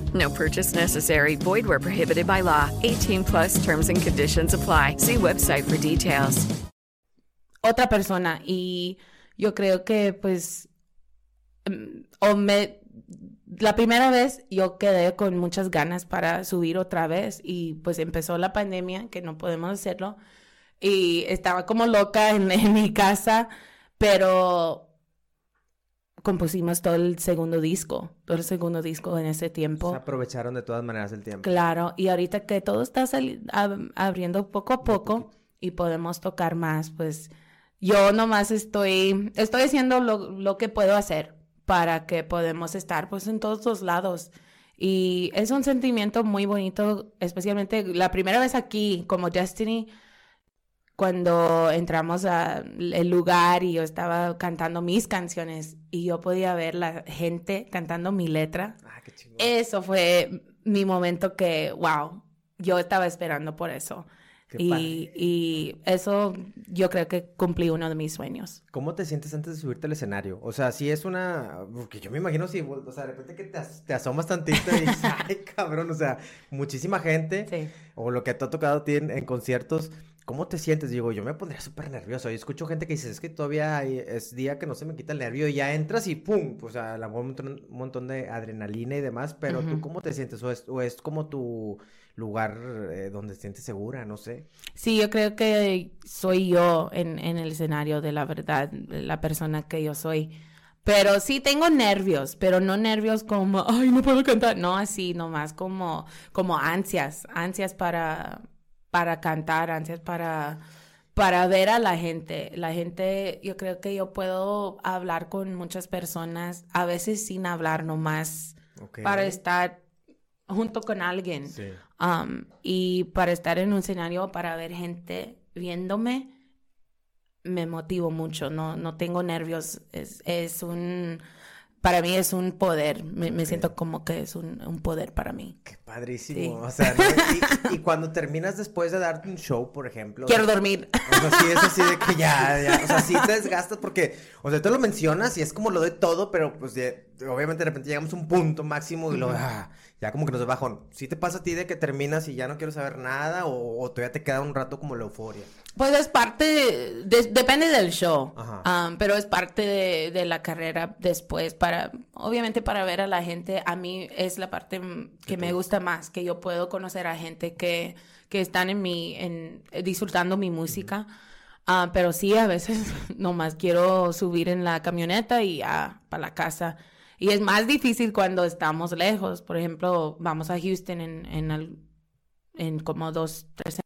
No purchase necessary. Void where prohibited by law. 18 plus terms and conditions apply. See website for details. otra persona y yo creo que pues mm, o me la primera vez yo quedé con muchas ganas para subir otra vez y pues empezó la pandemia que no podemos hacerlo y estaba como loca en, en mi casa pero compusimos todo el segundo disco, todo el segundo disco en ese tiempo. Se aprovecharon de todas maneras el tiempo. Claro, y ahorita que todo está abriendo poco a poco y podemos tocar más, pues yo nomás estoy, estoy haciendo lo, lo que puedo hacer para que podamos estar pues en todos los lados. Y es un sentimiento muy bonito, especialmente la primera vez aquí como Destiny cuando entramos al lugar y yo estaba cantando mis canciones y yo podía ver la gente cantando mi letra. Ah, qué eso fue mi momento que, wow, yo estaba esperando por eso. Y, y, eso yo creo que cumplí uno de mis sueños. ¿Cómo te sientes antes de subirte al escenario? O sea, si es una... Porque yo me imagino si, o sea, de repente que te, te asomas tantito y dices, [LAUGHS] ay, cabrón, o sea, muchísima gente. Sí. O lo que te ha tocado a ti en conciertos ¿Cómo te sientes? Digo, yo me pondría súper nervioso. Y escucho gente que dice, es que todavía es día que no se me quita el nervio y ya entras y ¡pum! Pues a la un montón, de adrenalina y demás. Pero tú, ¿cómo te sientes? ¿O es, o es como tu lugar eh, donde te sientes segura? No sé. Sí, yo creo que soy yo en, en el escenario de la verdad, la persona que yo soy. Pero sí tengo nervios, pero no nervios como, ay, no puedo cantar. No así, nomás como, como ansias, ansias para, para cantar, antes para, para ver a la gente. La gente, yo creo que yo puedo hablar con muchas personas, a veces sin hablar nomás, para estar junto con alguien. Um, y para estar en un escenario, para ver gente viéndome, me motivo mucho. No, no tengo nervios. Es, es un para mí es un poder. Me, siento como que es un, poder para mí. Qué padrísimo. O sea, [LAUGHS] y, cuando terminas después de darte un show, por ejemplo. Quiero dormir. O sea, sí, es así de que ya, ya. O sea, sí te desgastas porque, o sea, tú lo mencionas y es como lo de todo, pero pues obviamente de repente llegamos a un punto máximo y lo, ah, ya como que nos bajón. ¿Sí te pasa a ti de que terminas y ya no quiero saber nada o, o todavía te queda un rato como la euforia? Pues es parte, depende del show, um, pero es parte de, la carrera después para, obviamente para ver a la gente, a mí es la parte que me gusta más, que yo puedo conocer a gente que, que están en mi, en, disfrutando mi música, uh, pero sí, a veces [LAUGHS] nomás quiero subir en la camioneta y ya para la casa. Y es más difícil cuando estamos lejos, por ejemplo, vamos a Houston en, en, en como dos, tres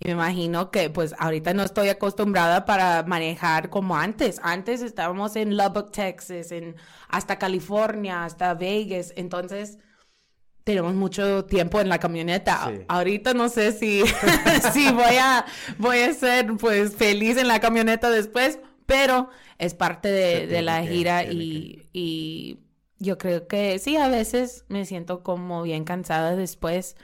y me imagino que pues ahorita no estoy acostumbrada para manejar como antes. Antes estábamos en Lubbock, Texas, en hasta California, hasta Vegas. Entonces tenemos mucho tiempo en la camioneta. Ahorita no sé si, [LAUGHS] si voy a voy a ser pues feliz en la camioneta después, pero es parte de, la gira y, y yo creo que sí, a veces me siento como bien cansada después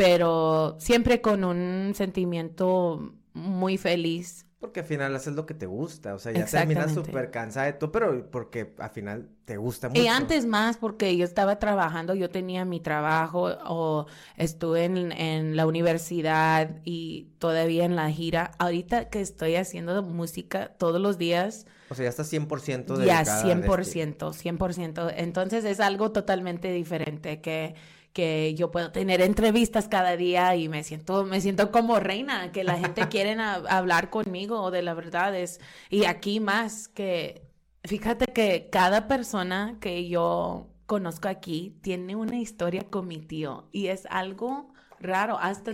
pero siempre con un sentimiento muy feliz. Porque al final haces lo que te gusta, o sea, ya terminas súper cansada de todo, pero porque al final te gusta mucho. Y antes más, porque yo estaba trabajando, yo tenía mi trabajo o estuve en, en la universidad y todavía en la gira. Ahorita que estoy haciendo música todos los días. O sea, ya estás 100% de Ya, 100%, 100%. Entonces es algo totalmente diferente que que yo puedo tener entrevistas cada día y me siento, me siento como reina, que la gente [LAUGHS] quiere hablar conmigo de la verdad es, y aquí más que, fíjate que cada persona que yo conozco aquí tiene una historia con mi tío y es algo raro. Hasta,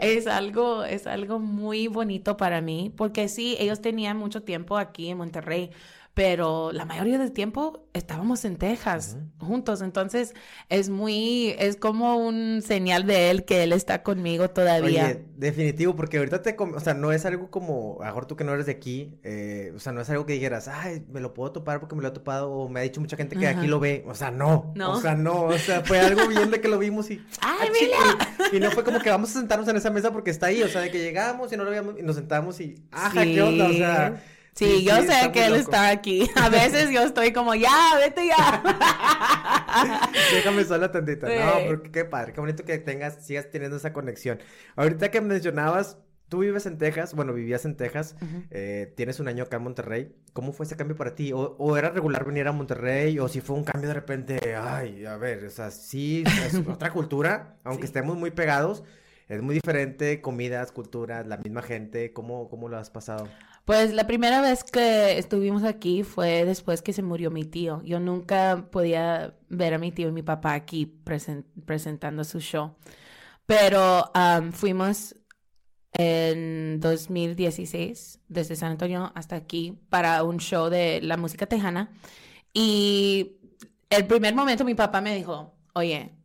es algo es algo muy bonito para mí porque sí ellos tenían mucho tiempo aquí en Monterrey pero la mayoría del tiempo estábamos en Texas juntos, entonces es muy, es como un señal de él que él está conmigo todavía. Oye, definitivo, porque ahorita te, o sea, no es algo como, a mejor tú que no eres de aquí, eh, o sea, no es algo que dijeras, ay, me lo puedo topar porque me lo he topado, o me ha dicho mucha gente que aquí lo ve, o sea, no, no, o sea, no, o sea, fue algo bien de que lo vimos y... [LAUGHS] ¡Ay, mira! Y, no fue como que vamos a sentarnos en esa mesa porque está ahí, o sea, de que llegamos y no lo veíamos y nos sentamos y, ajá, ¿qué onda? O sea... Sí, yo sé que él está aquí. [LAUGHS] A veces yo estoy como, ya, vete ya. [LAUGHS] Déjame sola tantita. No, pero qué padre, qué bonito que tengas, sigas teniendo esa conexión. Ahorita que mencionabas, tú vives en Texas, bueno, vivías en Texas, eh, tienes un año acá en Monterrey. ¿Cómo fue ese cambio para ti? ¿O, era regular venir a Monterrey? ¿O si fue un cambio de repente? Ay, a ver, o sea, sí, es otra [LAUGHS] cultura, aunque estemos muy pegados es muy diferente, comidas, culturas, la misma gente, ¿cómo, cómo lo has pasado? Pues la primera vez que estuvimos aquí fue después que se murió mi tío. Yo nunca podía ver a mi tío y mi papá aquí presentando su show. Pero fuimos en 2016 desde San Antonio hasta aquí para un show de la música tejana. Y el primer momento mi papá me dijo, oye,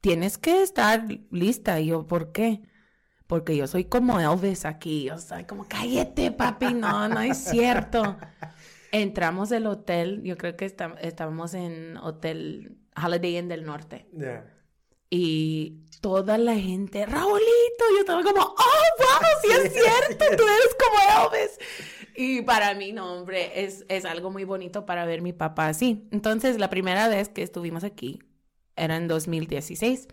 tienes que estar lista. Y yo, ¿por qué? Porque yo soy como Elvis aquí, o sea, como cállate, papi, no, no es cierto. Entramos del hotel, yo creo que estábamos en Hotel Holiday Inn del Norte. Y toda la gente, Raulito, yo estaba como, oh, wow, sí es cierto, tú eres como Elvis. Y para mí, no, hombre, es, es algo muy bonito para ver mi papá así. Entonces, la primera vez que estuvimos aquí era en 2016.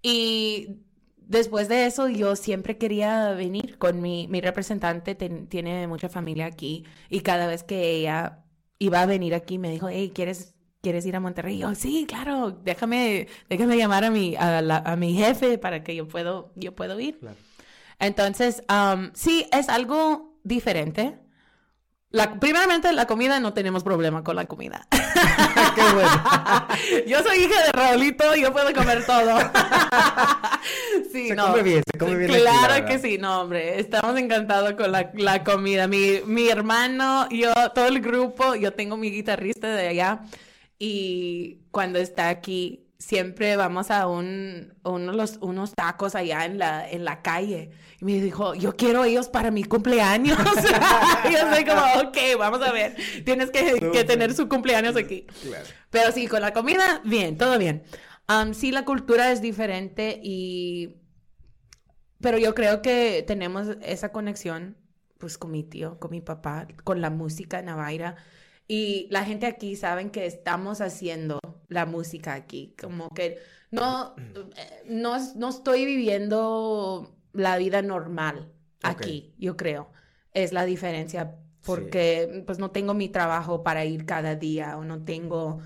Y después de eso yo siempre quería venir con mi, mi representante, tiene mucha familia aquí y cada vez que ella iba a venir aquí me dijo, hey, ¿quieres, ¿quieres ir a Monterrey? yo, sí, claro, déjame, déjame llamar a mi, a, mi jefe para que yo puedo, yo puedo ir. Entonces, um, sí, es algo diferente. La, primeramente, la comida, no tenemos problema con la comida. [LAUGHS] Qué bueno. yo soy hija de Raulito, yo puedo comer todo. [LAUGHS] sí, se come bien, se come bien. Claro que sí, no, hombre. Estamos encantados con la, la, comida. Mi, mi hermano, yo, todo el grupo, yo tengo mi guitarrista de allá. Y cuando está aquí, siempre vamos a un, unos, unos tacos allá en la, en la calle. Y me dijo, yo quiero ellos para mi cumpleaños. [LAUGHS] y yo soy como, ok, vamos a ver. Tienes que, que tener su cumpleaños aquí. Pero sí, con la comida, bien, todo bien. Um, sí, la cultura es diferente y... Pero yo creo que tenemos esa conexión, pues, con mi tío, con mi papá, con la música navaira. Y la gente aquí saben que estamos haciendo la música aquí. Como que no, eh, no, no estoy viviendo la vida normal aquí, yo creo. Es la diferencia porque pues no tengo mi trabajo para ir cada día o no tengo,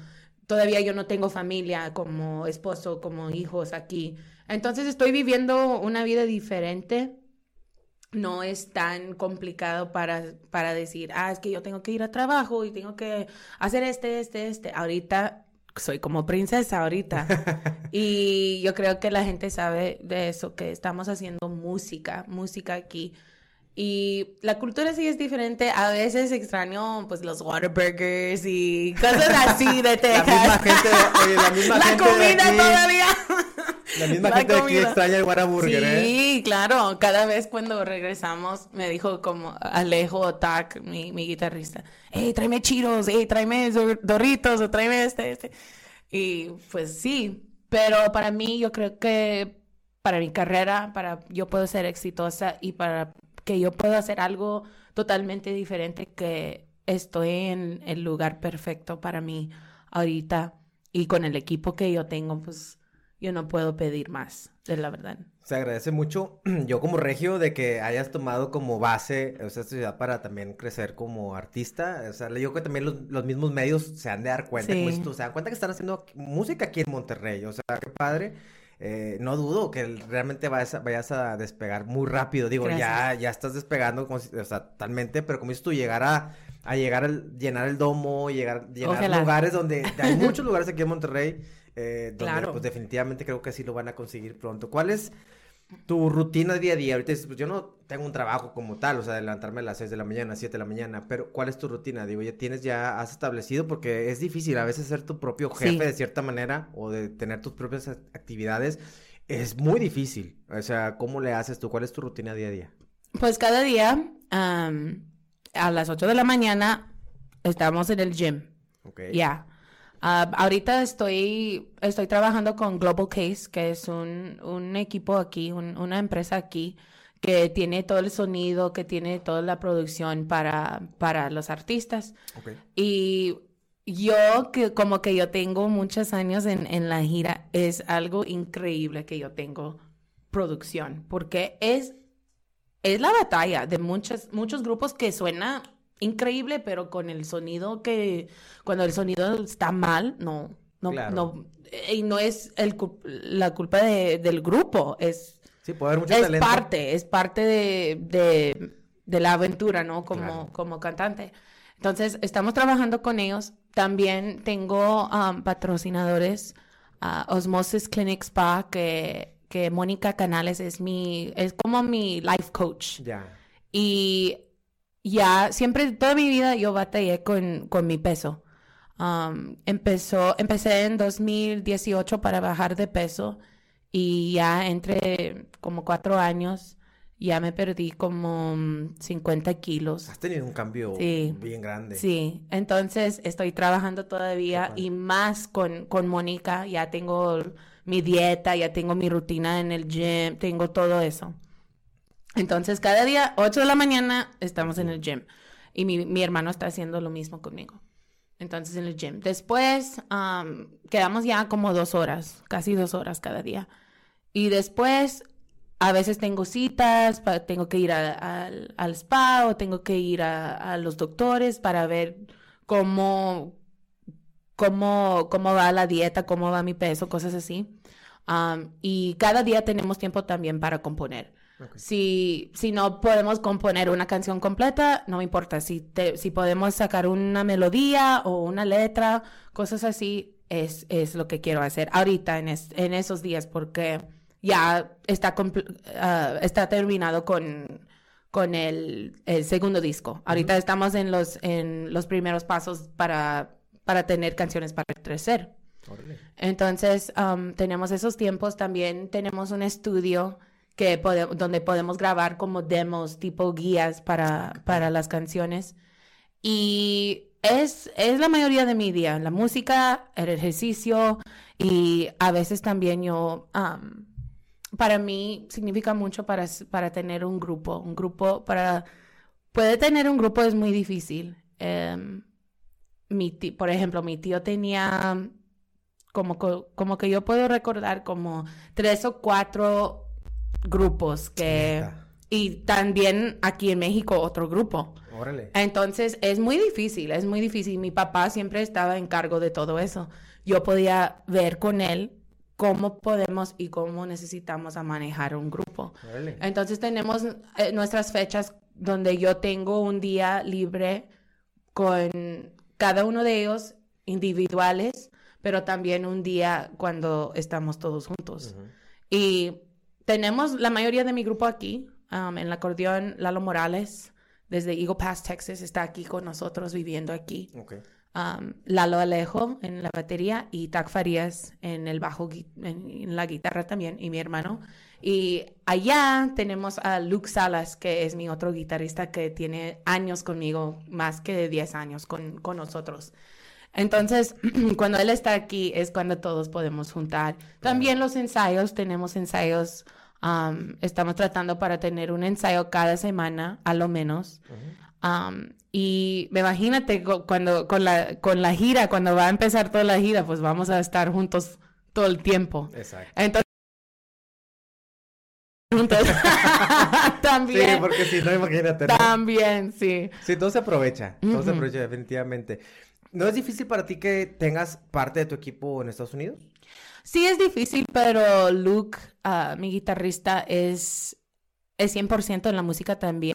todavía yo no tengo familia como esposo, como hijos aquí. Entonces estoy viviendo una vida diferente. No es tan complicado para, para decir, ah, es que yo tengo que ir a trabajo y tengo que hacer este, este, este. Ahorita soy como princesa ahorita. [LAUGHS] y yo creo que la gente sabe de eso, que estamos haciendo música, música aquí. Y la cultura sí es diferente. A veces extraño, pues, los Waterburgers y cosas así de Texas. [LAUGHS] La misma gente, oye, la misma la comida todavía. La misma gente de aquí extraña el Whataburger, ¿eh? Sí, claro. Cada vez cuando regresamos, me dijo como Alejo Tac, mi, mi guitarrista, hey, tráeme chiros, hey, tráeme doritos, o tráeme este, este. Y pues sí, pero para mí yo creo que para mi carrera, para yo puedo ser exitosa y para que yo pueda hacer algo totalmente diferente, que estoy en el lugar perfecto para mí ahorita y con el equipo que yo tengo, pues yo no puedo pedir más, es la verdad. Se agradece mucho, [CLEARS THROAT] yo como regio, de que hayas tomado como base o esta ciudad para también crecer como artista. O sea, yo creo que también los, mismos medios se han de dar cuenta, como tú, se dan cuenta que están haciendo música aquí en Monterrey. O sea, qué padre. Eh, no dudo que realmente vayas a, vayas a despegar muy rápido. Digo, ya, ya estás despegando, o sea, totalmente, pero como dices tú, llegar a, a llegar a llenar el domo, llegar, llenar lugares donde hay [LAUGHS] muchos lugares aquí en Monterrey eh, donde pues definitivamente creo que así lo van a conseguir pronto. ¿Cuál es tu rutina día a día? Ahorita pues yo no tengo un trabajo como tal, o sea, levantarme a las 6 de la mañana, 7 de la mañana, pero ¿cuál es tu rutina? Digo, ya tienes, ya has establecido, porque es difícil a veces ser tu propio jefe de cierta manera o de tener tus propias actividades. Es muy difícil. O sea, ¿cómo le haces tú? ¿Cuál es tu rutina día a día? Pues cada día, a las 8 de la mañana, estamos en el gym. Ok. Ya. Ah, ahorita estoy, estoy trabajando con Global Case, que es un, un equipo aquí, una empresa aquí que tiene todo el sonido, que tiene toda la producción para, para los artistas. Y yo, que como que yo tengo muchos años en, en la gira, es algo increíble que yo tengo producción, porque es, es la batalla de muchos, muchos grupos que suena increíble, pero con el sonido que, cuando el sonido está mal, no, no, no, y no es el, la culpa de, del grupo, es Sí, puede haber mucho es talento. parte, es parte de, de, de la aventura, ¿no? Como, Claro. como cantante. Entonces, estamos trabajando con ellos. También tengo um, patrocinadores, ah, Osmosis Clinic Spa, que, que Mónica Canales es mi, es como mi life coach. Ya. Y ya, siempre, toda mi vida yo batallé con, con mi peso. Um, empezó, empecé en 2018 para bajar de peso y ya entre como cuatro años ya me perdí como mm, 50 kilos. Has tenido un cambio Sí. bien grande. Sí, entonces estoy trabajando todavía y más con, con Mónica. Ya tengo mi dieta, ya tengo mi rutina en el gym, tengo todo eso. Entonces, cada día, 8 de la mañana, estamos en el gym. Y mi, mi hermano está haciendo lo mismo conmigo. Entonces, en el gym. Después, am, quedamos ya como dos horas, casi dos horas cada día. Y después, a veces tengo citas, tengo que ir a- al- al spa o tengo que ir a, a los doctores para ver cómo, cómo, cómo va la dieta, cómo va mi peso, cosas así. Y cada día tenemos tiempo también para componer. Si, si no podemos componer una canción completa, no me importa. Si, te- si podemos sacar una melodía o una letra, cosas así, es, es lo que quiero hacer ahorita en, es- en esos días porque ya está, ah, está terminado con, con el, el segundo disco. Ahorita estamos en los, en los primeros pasos para, para tener canciones para crecer. Órale. Entonces, um, tenemos esos tiempos. También tenemos un estudio que pode- donde podemos grabar como demos, tipo guías para, para las canciones. Y es, es la mayoría de mi día, la música, el ejercicio y a veces también yo, um, para mí significa mucho para, para tener un grupo, un grupo para, puede tener un grupo es muy difícil. Em, mi ti- por ejemplo, mi tío tenía como, co- como que yo puedo recordar como tres o cuatro grupos que... Y también aquí en México otro grupo. Órale. Entonces es muy difícil, es muy difícil. Mi papá siempre estaba en cargo de todo eso. Yo podía ver con él cómo podemos y cómo necesitamos a manejar un grupo. Órale. Entonces tenemos eh, nuestras fechas donde yo tengo un día libre con cada uno de ellos individuales, pero también un día cuando estamos todos juntos. Y tenemos la mayoría de mi grupo aquí, um, en el acordeón Lalo Morales, desde Eagle Pass, Texas, está aquí con nosotros, viviendo aquí. Ok. Um, Lalo Alejo en la batería y Tac Farías en el bajo, en, en la guitarra también, y mi hermano. Y allá tenemos a Luke Salas, que es mi otro guitarrista que tiene años conmigo, más que de 10 años con, con nosotros. Entonces, [CLEARS THROAT] cuando él está aquí es cuando todos podemos juntar. También los ensayos, tenemos ensayos, um, estamos tratando para tener un ensayo cada semana, a lo menos. Um, y me imagínate cuando con la, con la gira, cuando va a empezar toda la gira, pues vamos a estar juntos todo el tiempo. Exacto. Entonces, juntos. [LAUGHS] [LAUGHS] Sí, también, porque si no, imagínate. ¿no? también, sí. Sí, todo se aprovecha. Todo se aprovecha, definitivamente. ¿No es difícil para ti que tengas parte de tu equipo en Estados Unidos? Sí es difícil, pero Luke, ah, mi guitarrista, es, es 100% en la música también.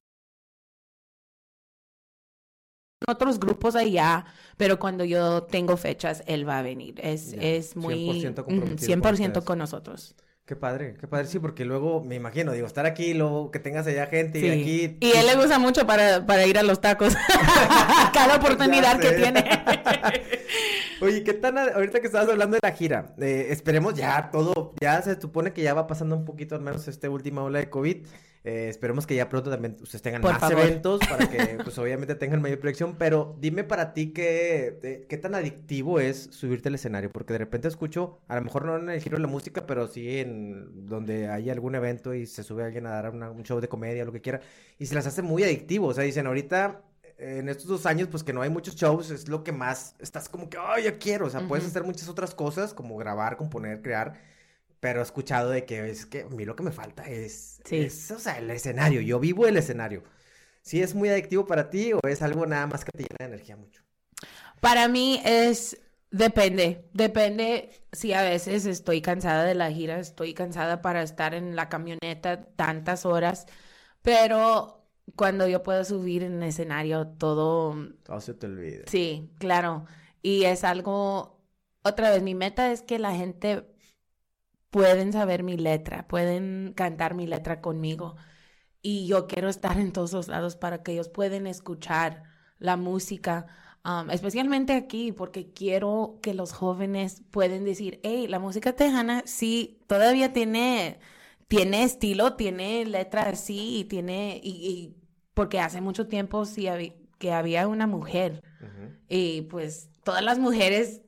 Otros grupos allá, pero cuando yo tengo fechas, él va a venir. Es, Ya, es muy 100% ujú, comprometido con 100% ustedes. con nosotros. Qué padre, qué padre. Sí, porque luego me imagino, digo, estar aquí, luego que tengas allá gente y Sí. aquí. Y él le gusta mucho para, para ir a los tacos. [LAUGHS] Cada [LAUGHS] oportunidad que tiene. [LAUGHS] Oye, ¿qué tan ahorita que estabas hablando de la gira? eh, esperemos ya todo, ya se supone que ya va pasando un poquito al menos esta última ola de COVID. eh, esperemos que ya pronto también ustedes tengan Por más favor. eventos para que pues obviamente tengan mayor proyección, pero dime para ti qué, qué tan adictivo es subirte al escenario, porque de repente escucho, a lo mejor no en el giro de la música, pero sí en donde hay algún evento y se sube alguien a dar una- un show de comedia, lo que quiera, y se las hace muy adictivo, o sea, dicen ahorita en estos dos años, pues que no hay muchos shows, es lo que más estás como que, ay, yo quiero. O sea, puedes Ujú. hacer muchas otras cosas, como grabar, componer, crear. Pero he escuchado de que es que a mí lo que me falta es, Sí. es, o sea, el escenario. Yo vivo el escenario. ¿Sí es muy adictivo para ti o es algo nada más que te llena de energía mucho? Para mí es Depende, depende si a veces estoy cansada de la gira, estoy cansada para estar en la camioneta tantas horas, pero cuando yo puedo subir en escenario todo... Todo se te olvida. Sí, claro. Y es algo, otra vez, mi meta es que la gente pueden saber mi letra, pueden cantar mi letra conmigo. Y yo quiero estar en todos los lados para que ellos puedan escuchar la música Um, especialmente aquí, porque quiero que los jóvenes pueden decir, hey, la música tejana sí todavía tiene, tiene estilo, tiene letra así, y tiene, y, porque hace mucho tiempo sí que había una mujer. Y pues todas las mujeres,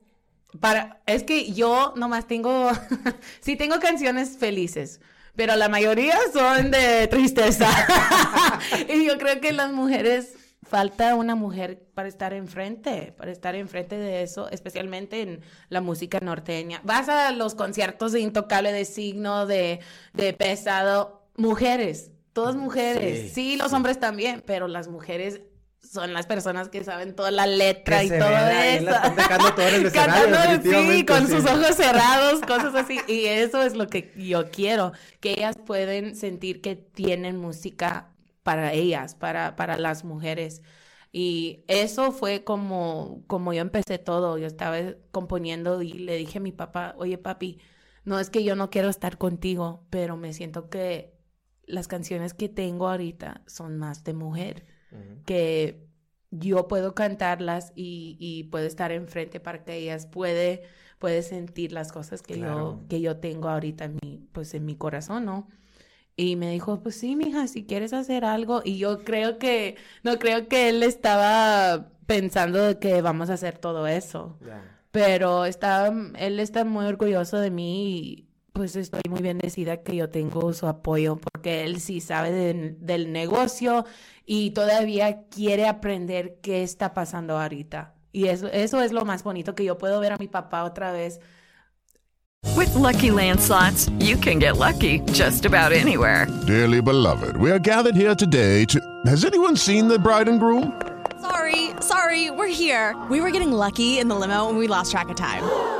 para, es que yo nomás tengo, [LAUGHS] sí tengo canciones felices pero la mayoría son de tristeza. [LAUGHS] y yo creo que las mujeres falta una mujer para estar enfrente, para estar enfrente de eso, especialmente en la música norteña. Vas a los conciertos de Intocable, de Signo, de, de Pesado, mujeres, todas mujeres. Sí, los hombres también, pero las mujeres son las personas que saben toda la letra y todo eso. [LAUGHS] Cantando, sí, con sus ojos cerrados, [LAUGHS] cosas así. Y eso es lo que yo quiero, que ellas pueden sentir que tienen música para ellas, para, para las mujeres. Y eso fue como, como yo empecé todo. Yo estaba componiendo y le dije a mi papá, oye papi, no es que yo no quiero estar contigo, pero me siento que las canciones que tengo ahorita son más de mujer, que yo puedo cantarlas y, y, puedo estar enfrente para que ellas puede, puede sentir las cosas que, yo, que yo tengo ahorita en mi, pues en mi corazón, ¿no? Y me dijo, pues sí, mija, si quieres hacer algo. Y yo creo que, no creo que él estaba pensando que vamos a hacer todo eso. Pero está, él está muy orgulloso de mí y pues estoy muy bendecida que yo tengo su apoyo porque él sí sabe del negocio y todavía quiere aprender qué está pasando ahorita. Y eso, eso es lo más bonito, que yo puedo ver a mi papá otra vez With lucky landslots, you can get lucky just about anywhere. Dearly beloved, we are gathered here today to. Has anyone seen the bride and groom? Sorry, sorry, we're here. We were getting lucky in the limo and we lost track of time.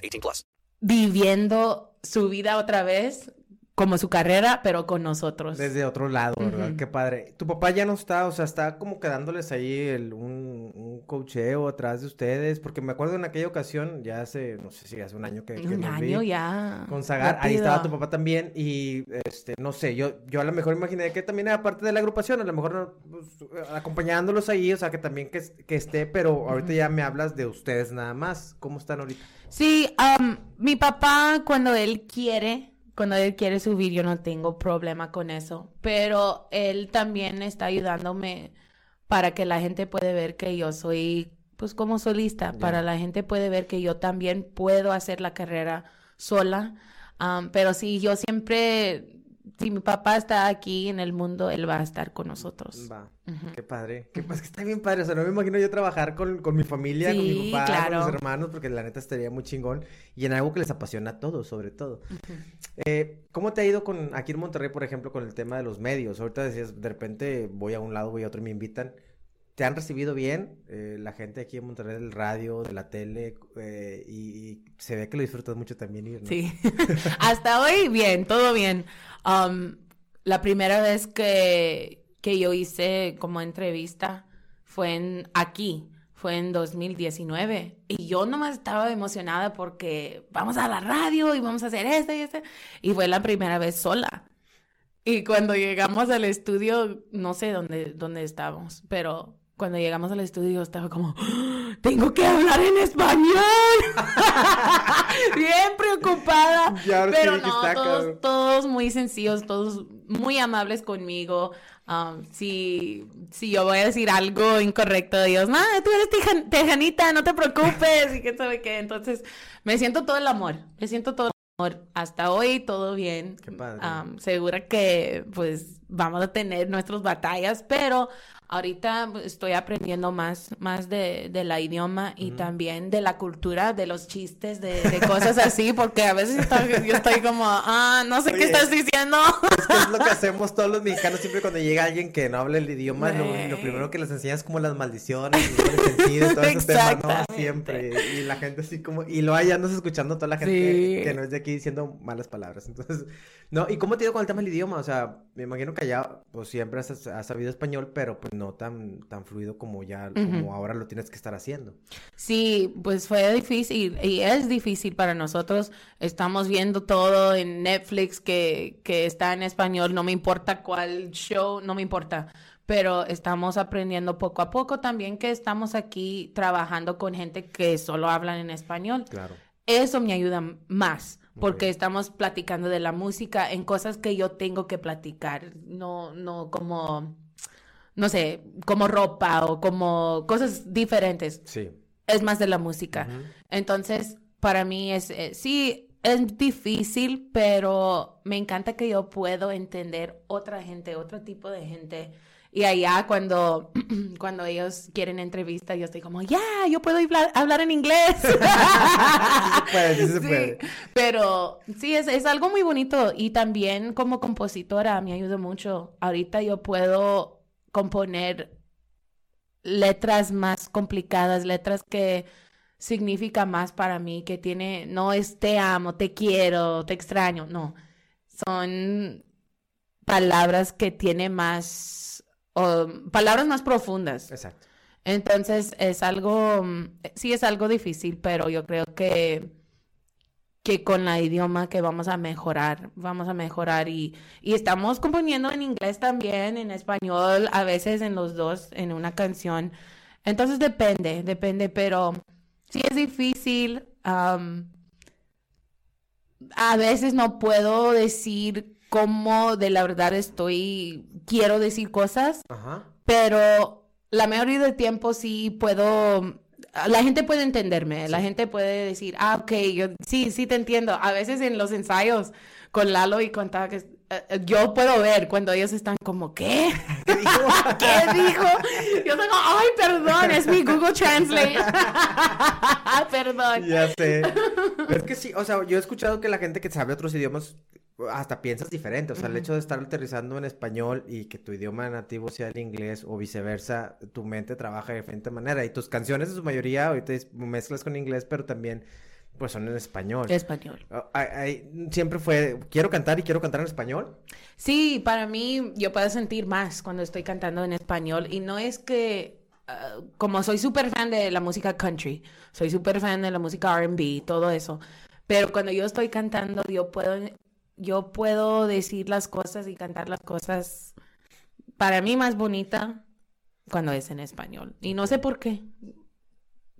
18 plus. Viviendo su vida otra vez como su carrera, pero con nosotros. Desde otro lado, ¿verdad? Qué padre. Tu papá ya no está, o sea, está como quedándoles ahí el, un, un cocheo atrás de ustedes, porque me acuerdo en aquella ocasión, ya hace, no sé si hace un año que, que Un año ya. Con Zagar, ahí estaba tu papá también, y este, no sé, yo, yo a lo mejor imaginé que también era parte de la agrupación, a lo mejor pues, acompañándolos ahí, o sea, que también que, que esté, pero ahorita ya me hablas de ustedes nada más. ¿Cómo están ahorita? Sí, um, mi papá cuando él quiere cuando él quiere subir, yo no tengo problema con eso. Pero él también está ayudándome para que la gente puede ver que yo soy, pues como solista, para la gente puede ver que yo también puedo hacer la carrera sola. pero sí, yo siempre si mi papá está aquí en el mundo, él va a estar con nosotros. Va. Qué padre. Qué que está bien padre. O sea, no me imagino yo trabajar con, con mi familia, con mi papá, con mis hermanos, porque la neta estaría muy chingón. Y en algo que les apasiona a todos, sobre todo. eh, ¿Cómo te ha ido con aquí en Monterrey, por ejemplo, con el tema de los medios? Ahorita decías, de repente voy a un lado, voy a otro y me invitan. ¿Te han recibido bien eh, la gente aquí en Monterrey del radio, de la tele? Eh, y, se ve que lo disfrutas mucho también ir, ¿no? Sí. [LAUGHS] Hasta hoy, bien, todo bien. Um, la primera vez que, que yo hice como entrevista fue en aquí, fue en 2019. Y yo nomás estaba emocionada porque vamos a la radio y vamos a hacer esto y esto. Y fue la primera vez sola. Y cuando llegamos al estudio, no sé dónde, dónde estábamos, pero cuando llegamos al estudio estaba como, tengo que hablar en español. [LAUGHS] Bien preocupada. [LAUGHS] Ya pero que no, está, todos, todos muy sencillos, todos muy amables conmigo. Um, si, si yo voy a decir algo incorrecto, ellos, no, tú eres tejan- tejanita, no te preocupes, y qué sabe qué. Entonces, me siento todo el amor, me siento todo el amor. Hasta hoy todo bien. Qué padre. Um, segura que, pues, vamos a tener nuestras batallas, pero ahorita estoy aprendiendo más, más de, de la idioma y también de la cultura, de los chistes, de, de cosas así, porque a veces estoy- yo estoy como, ah, no sé Oye. qué estás diciendo. Es que es lo que hacemos todos los mexicanos siempre cuando llega alguien que no habla el idioma, lo, lo primero que les enseñas es como las maldiciones, doble sentido, todo ese tema, ¿no? Siempre. Y la gente así como, y luego ahí andas escuchando toda la gente Sí. que no es de aquí diciendo malas palabras. Entonces, no, ¿y cómo te ido con el tema del idioma? O sea, me imagino que allá, pues siempre has, has sabido español, pero pues no tan, tan fluido como ya, como ahora lo tienes que estar haciendo. Sí, pues fue difícil y es difícil para nosotros. Estamos viendo todo en Netflix que, que está en español, no me importa cuál show, no me importa. Pero estamos aprendiendo poco a poco también que estamos aquí trabajando con gente que solo hablan en español. Claro. Eso me ayuda más, porque estamos platicando de la música en cosas que yo tengo que platicar, no, no como, no sé, como ropa o como cosas diferentes. Sí. Es más de la música. Entonces, para mí es, eh, sí, es difícil, pero me encanta que yo puedo entender otra gente, otro tipo de gente. Y allá cuando, [CLEARS THROAT] cuando ellos quieren entrevista, yo estoy como, ya, yo puedo hablar, hablar en inglés. [LAUGHS] puede, sí se Sí, puede. Pero sí, es, es algo muy bonito y también como compositora me ayuda mucho. Ahorita yo puedo componer letras más complicadas, letras que significa más para mí, que tiene, no es te amo, te quiero, te extraño, no. Son palabras que tienen más, o palabras más profundas. Exacto. Entonces es algo, sí es algo difícil, pero yo creo que, que con la idioma que vamos a mejorar, vamos a mejorar y, y estamos componiendo en inglés también, en español, a veces en los dos, en una canción. Entonces depende, depende, pero sí es difícil. a veces no puedo decir cómo de la verdad estoy, quiero decir cosas Ajá. pero la mayoría del tiempo sí puedo, la gente puede entenderme, la gente puede decir, ah, ok, yo sí, sí te entiendo. A veces en los ensayos con Lalo y con Taques, eh, eh, yo puedo ver cuando ellos están como, ¿qué? [LAUGHS] ¿Qué dijo? [LAUGHS] ¿Qué dijo? Yo digo, ay, perdón, es mi Google Translate. [LAUGHS] perdón. Ya sé. Pero es que sí, o sea, yo he escuchado que la gente que sabe otros idiomas hasta piensas diferente. O sea, el hecho de estar aterrizando en español y que tu idioma nativo sea el inglés o viceversa, tu mente trabaja de diferente manera. Y tus canciones en su mayoría ahorita mezclas con inglés, pero también pues son en español. Español. Ah, ay, ay, siempre fue, quiero cantar y quiero cantar en español. Sí, para mí yo puedo sentir más cuando estoy cantando en español y no es que, ah, como soy súper fan de la música country, soy súper fan de la música R&B, todo eso, pero cuando yo estoy cantando yo puedo, yo puedo decir las cosas y cantar las cosas para mí más bonita cuando es en español y no sé por qué.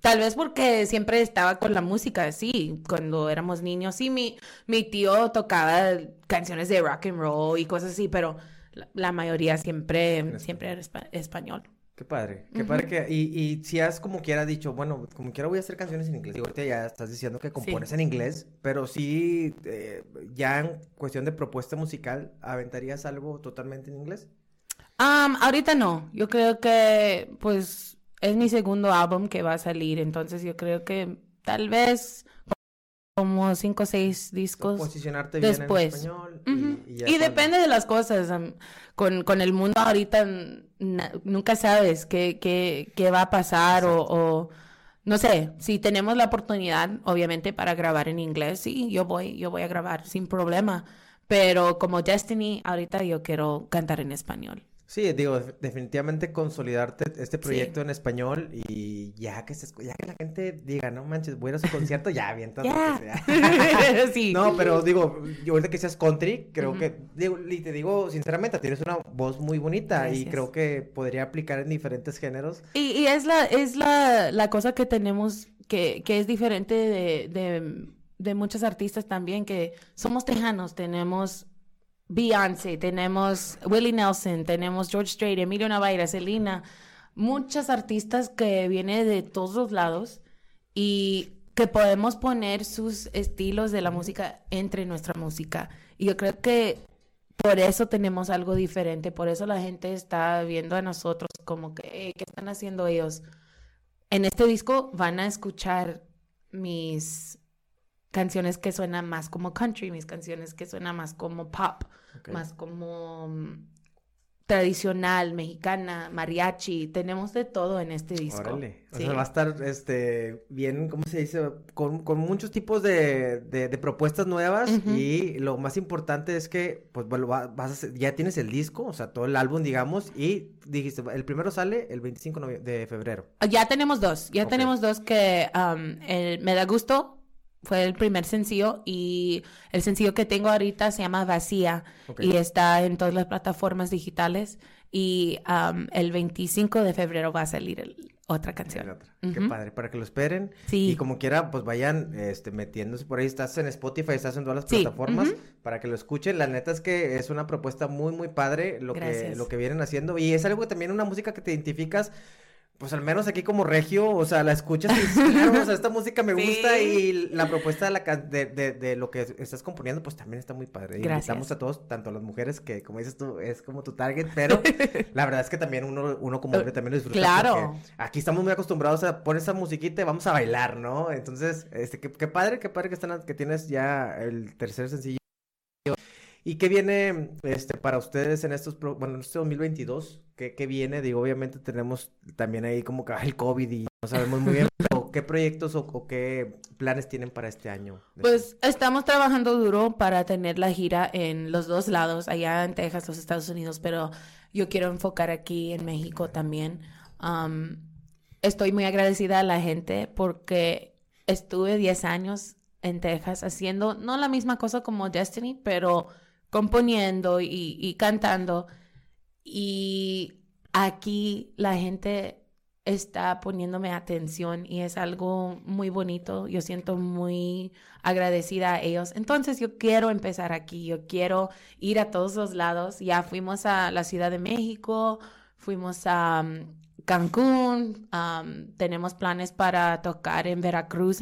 Tal vez porque siempre estaba con la música así, cuando éramos niños. Sí, mi, mi tío tocaba canciones de rock and roll y cosas así, pero la, la mayoría siempre, siempre era espa- español. Qué padre, qué padre que... Y, y si has como quiera dicho, bueno, como quiera voy a hacer canciones en inglés. Y ahorita ya estás diciendo que compones en inglés, pero sí, eh, ya en cuestión de propuesta musical, ¿aventarías algo totalmente en inglés? Um, ahorita no, yo creo que pues es mi segundo álbum que va a salir, entonces yo creo que tal vez como cinco o seis discos Posicionarte bien en después. español Ujú. y, depende de las cosas. con, con el mundo ahorita na- nunca sabes qué, qué, qué va a pasar o, o no sé, si tenemos la oportunidad, obviamente, para grabar en inglés, sí, yo voy, yo voy a grabar sin problema. Pero como Destiny, ahorita yo quiero cantar en español. Sí, digo, definitivamente consolidarte este proyecto en español y ya que se ya que la gente diga, no manches, voy a ir a su concierto, ya, bien, todo [LAUGHS] sí. No, pero digo, yo ahorita que seas country, creo que, digo, y te digo sinceramente, tienes una voz muy bonita y creo que podría aplicar en diferentes géneros. Y, y es la, es la, la cosa que tenemos que, que es diferente de, de, de muchos artistas también, que somos tejanos, tenemos Beyoncé, tenemos Willie Nelson, tenemos George Strait, Emilio Navaira, Selena, muchas artistas que vienen de todos los lados y que podemos poner sus estilos de la música entre nuestra música. Y yo creo que por eso tenemos algo diferente, por eso la gente está viendo a nosotros como que, ¿qué están haciendo ellos? En este disco van a escuchar mis canciones que suenan más como country, mis canciones que suenan más como pop, más como mm, tradicional, mexicana, mariachi, tenemos de todo en este disco. Órale. O sea, va a estar este bien, ¿cómo se dice? Con, con muchos tipos de, de, propuestas nuevas y lo más importante es que pues bueno, vas a ya tienes el disco, o sea, todo el álbum, digamos, y dijiste, el primero sale el 25 de febrero. Ya tenemos dos, ya tenemos dos que el, me da gusto fue el primer sencillo y el sencillo que tengo ahorita se llama Vacía y está en todas las plataformas digitales y el 25 de febrero va a salir otra canción. Qué padre, para que lo esperen. Sí. Y como quiera, pues vayan este, metiéndose por ahí. Estás en Spotify, estás en todas las plataformas para que lo escuchen. La neta es que es una propuesta muy, muy padre lo, que, lo que vienen haciendo. Y es algo que también una música que te identificas pues al menos aquí como regio, o sea, la escuchas y claro, o sea, esta música me [LAUGHS] gusta y la propuesta de, la de, de, de, lo que estás componiendo, pues también está muy padre. Gracias. Invitamos a todos, tanto a las mujeres, que como dices tú, es como tu target, pero [LAUGHS] la verdad es que también uno, uno como hombre también lo disfruta. Claro. Aquí estamos muy acostumbrados a poner esa musiquita y vamos a bailar, ¿no? Entonces, este, qué, qué padre, qué padre que, están, que tienes ya el tercer sencillo. ¿Y qué viene este, para ustedes en estos, bueno, en este 2022? ¿Qué, ¿Qué, viene? Digo, obviamente tenemos también ahí como que el COVID y no sabemos muy bien, [LAUGHS] pero ¿qué proyectos o, qué planes tienen para este año? Pues estamos trabajando duro para tener la gira en los dos lados, allá en Texas, los Estados Unidos, pero yo quiero enfocar aquí en México también. estoy muy agradecida a la gente porque estuve 10 años en Texas haciendo no la misma cosa como Destiny, pero componiendo y, cantando. Y aquí la gente está poniéndome atención y es algo muy bonito. Yo siento muy agradecida a ellos. Entonces yo quiero empezar aquí, yo quiero ir a todos los lados. Ya fuimos a la Ciudad de México, fuimos a um, Cancún, tenemos planes para tocar en Veracruz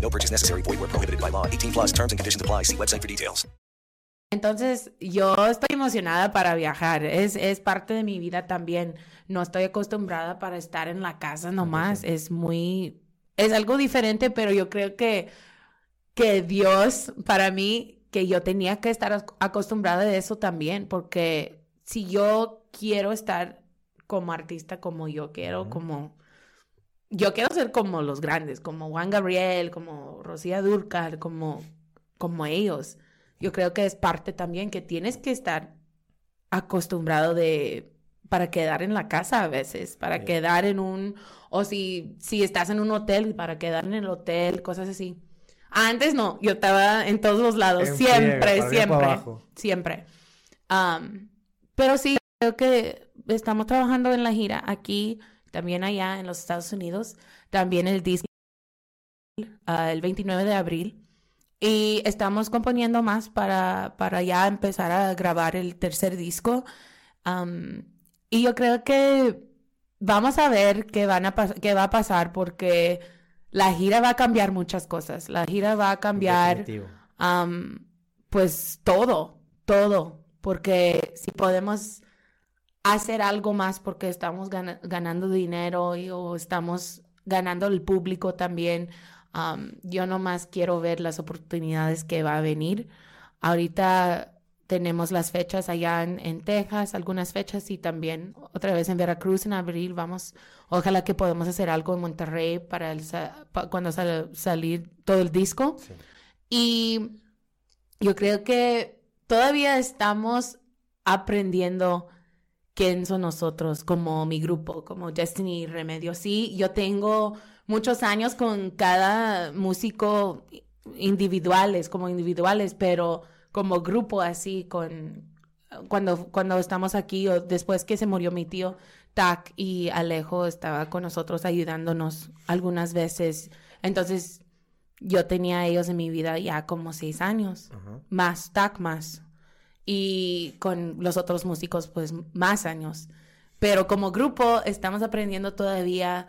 No purchase necessary. Void where prohibited by law. 18 plus terms and conditions apply. See website for details. Entonces, yo estoy emocionada para viajar. Es, es parte de mi vida también. No estoy acostumbrada para estar en la casa nomás. Es muy... Es algo diferente, pero yo creo que, que Dios, para mí, que yo tenía que estar acostumbrada de eso también, porque si yo quiero estar como artista como yo quiero, como yo quiero ser como los grandes, como Juan Gabriel, como Rocía Durcal, como, como ellos. Yo creo que es parte también que tienes que estar acostumbrado de para quedar en la casa a veces, para quedar en un o si si estás en un hotel para quedar en el hotel, cosas así. Antes no, yo estaba en todos los lados, siempre, siempre, siempre. pero sí, creo que estamos trabajando en la gira aquí también allá en los Estados Unidos, también el disco ah, el 29 de abril. Y estamos componiendo más para, para ya empezar a grabar el tercer disco. y yo creo que vamos a ver qué, van a qué va a pasar porque la gira va a cambiar muchas cosas. La gira va a cambiar pues todo, todo. Porque si podemos hacer algo más porque estamos gana- ganando dinero y, o estamos ganando el público también. Um, yo nomás quiero ver las oportunidades que va a venir. Ahorita tenemos las fechas allá en, en Texas, algunas fechas y también otra vez en Veracruz en abril. Vamos, ojalá que podamos hacer algo en Monterrey para el cuando sale salir todo el disco. Y yo creo que todavía estamos aprendiendo quién son nosotros como mi grupo, como Destiny Remedio. Sí, yo tengo muchos años con cada músico individuales, como individuales, pero como grupo así, con cuando, cuando estamos aquí o después que se murió mi tío, Tac y Alejo estaba con nosotros ayudándonos algunas veces. Entonces, yo tenía a ellos en mi vida ya como seis años, más Tac más. Y con los otros músicos, pues más años. Pero como grupo estamos aprendiendo todavía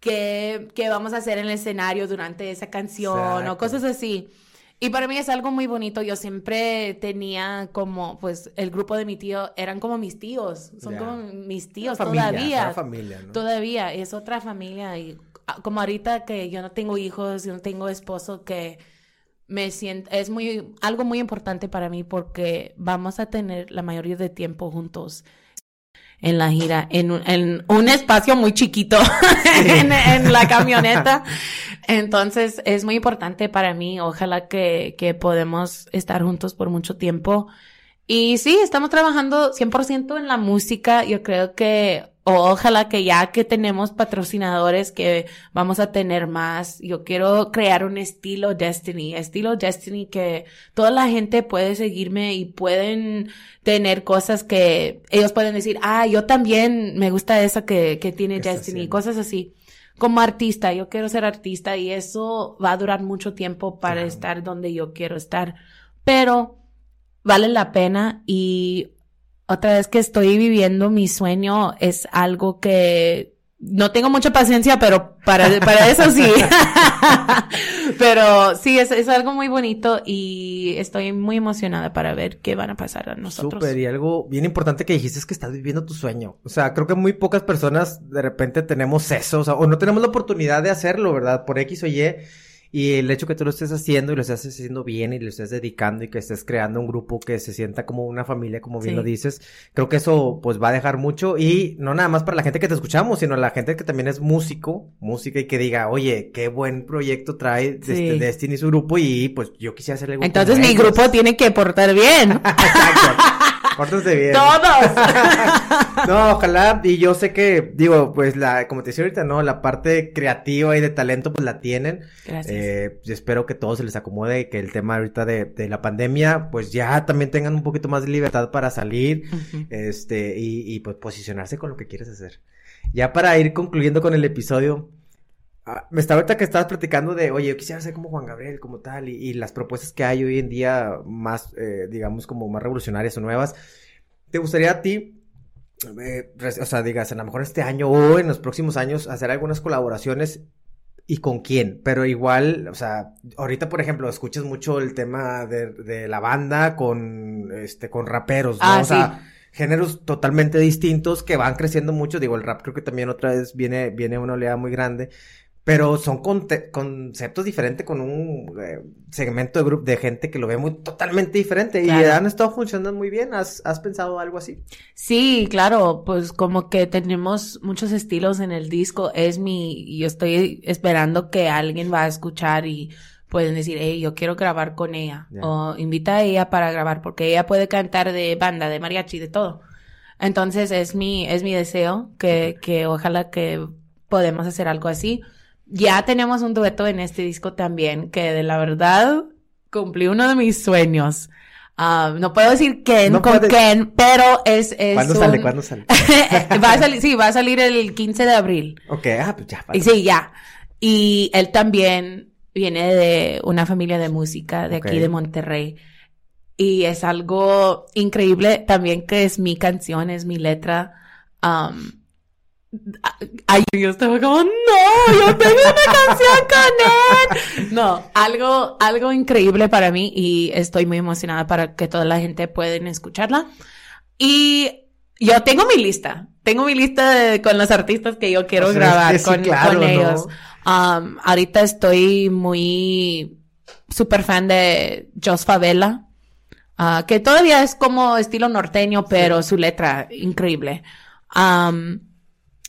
qué, qué vamos a hacer en el escenario durante esa canción o Exacto. cosas así. Y para mí es algo muy bonito. Yo siempre tenía como, pues, el grupo de mi tío eran como mis tíos. Son Ya. como mis tíos Familia, todavía. era familia, ¿no? Todavía es otra familia. Y ah, como ahorita que yo no tengo hijos, yo no tengo esposo, que me siento, es muy, algo muy importante para mí porque vamos a tener la mayoría de tiempo juntos en la gira, en un, en un espacio muy chiquito, [LAUGHS] en, en la camioneta. Entonces, es muy importante para mí. Ojalá que, que podemos estar juntos por mucho tiempo. Y sí, estamos trabajando 100% en la música. Yo creo que, o ojalá que ya que tenemos patrocinadores, que vamos a tener más. Yo quiero crear un estilo Destiny, estilo Destiny que toda la gente puede seguirme y pueden tener cosas que ellos pueden decir, ah, yo también me gusta esa que, que tiene Destiny, cosas así. Como artista, yo quiero ser artista y eso va a durar mucho tiempo para estar donde yo quiero estar. Pero vale la pena y otra vez que estoy viviendo mi sueño es algo que no tengo mucha paciencia, pero para, para [LAUGHS] eso sí. [LAUGHS] pero sí, es, es algo muy bonito y estoy muy emocionada para ver qué van a pasar a nosotros. Súper, y algo bien importante que dijiste es que estás viviendo tu sueño. O sea, creo que muy pocas personas de repente tenemos eso, o sea, o no tenemos la oportunidad de hacerlo, ¿verdad? Por X o Y. Y el hecho que tú lo estés haciendo y lo estés haciendo bien y lo estés dedicando y que estés creando un grupo que se sienta como una familia, como bien Sí. lo dices, creo que eso pues va a dejar mucho y no nada más para la gente que te escuchamos, sino la gente que también es músico, música y que diga, oye, qué buen proyecto trae Sí. este Destiny y su grupo y pues yo quisiera hacer algo Entonces mi ellos. grupo tiene que portar bien. [LAUGHS] Pórtense bien. Todos. [LAUGHS] No, ojalá, y yo sé que, digo, pues la, como te decía ahorita, ¿no? La parte creativa y de talento, pues la tienen. Gracias. Eh, espero que todo se les acomode y que el tema ahorita de, de la pandemia, pues ya también tengan un poquito más de libertad para salir, este, y, y pues posicionarse con lo que quieres hacer. Ya para ir concluyendo con el episodio, ah, me estaba ahorita que estabas platicando de, oye, yo quisiera ser como Juan Gabriel, como tal, y, y las propuestas que hay hoy en día más, eh, digamos, como más revolucionarias o nuevas. ¿Te gustaría a ti, eh, o sea, digas, a lo mejor este año o en los próximos años, hacer algunas colaboraciones y con quién? Pero igual, o sea, ahorita, por ejemplo, escuchas mucho el tema de, de la banda con, este, con raperos, ¿no? Ah, o sea, sí. géneros totalmente distintos que van creciendo mucho. Digo, el rap creo que también otra vez viene, viene una oleada muy grande. Pero son conceptos diferentes con un eh, segmento de grupo de gente que lo ve muy totalmente diferente y han estado funcionando muy bien. ¿Has, has pensado algo así? Sí, claro, pues como que tenemos muchos estilos en el disco. Es mi, yo estoy esperando que alguien va a escuchar y pueden decir, hey, yo quiero grabar con ella. O invita a ella para grabar, porque ella puede cantar de banda, de mariachi, de todo. Entonces es mi, es mi deseo que, que ojalá que podemos hacer algo así. Ya tenemos un dueto en este disco también, que de la verdad cumplí uno de mis sueños. Ah, no puedo decir quién No con puedes- quién, pero es, es ¿Cuándo sale? ¿Cuándo sale? [LAUGHS] va a salir, sí, va a salir el 15 de abril. Ok, ah, pues ya. Y sí, ya. Y él también viene de una familia de música de aquí de Monterrey. Y es algo increíble también que es mi canción, es mi letra. Um, ay, yo estaba como, no, yo tengo una canción con él. No, algo, algo increíble para mí y estoy muy emocionada para que toda la gente pueda escucharla. Y yo tengo mi lista. Tengo mi lista de- con los artistas que yo quiero O sea, grabar es que sí, con, claro, con ¿no? ellos. Um, ahorita estoy muy super fan de Jos Favela. ah, que todavía es como estilo norteño, pero su letra increíble. Um,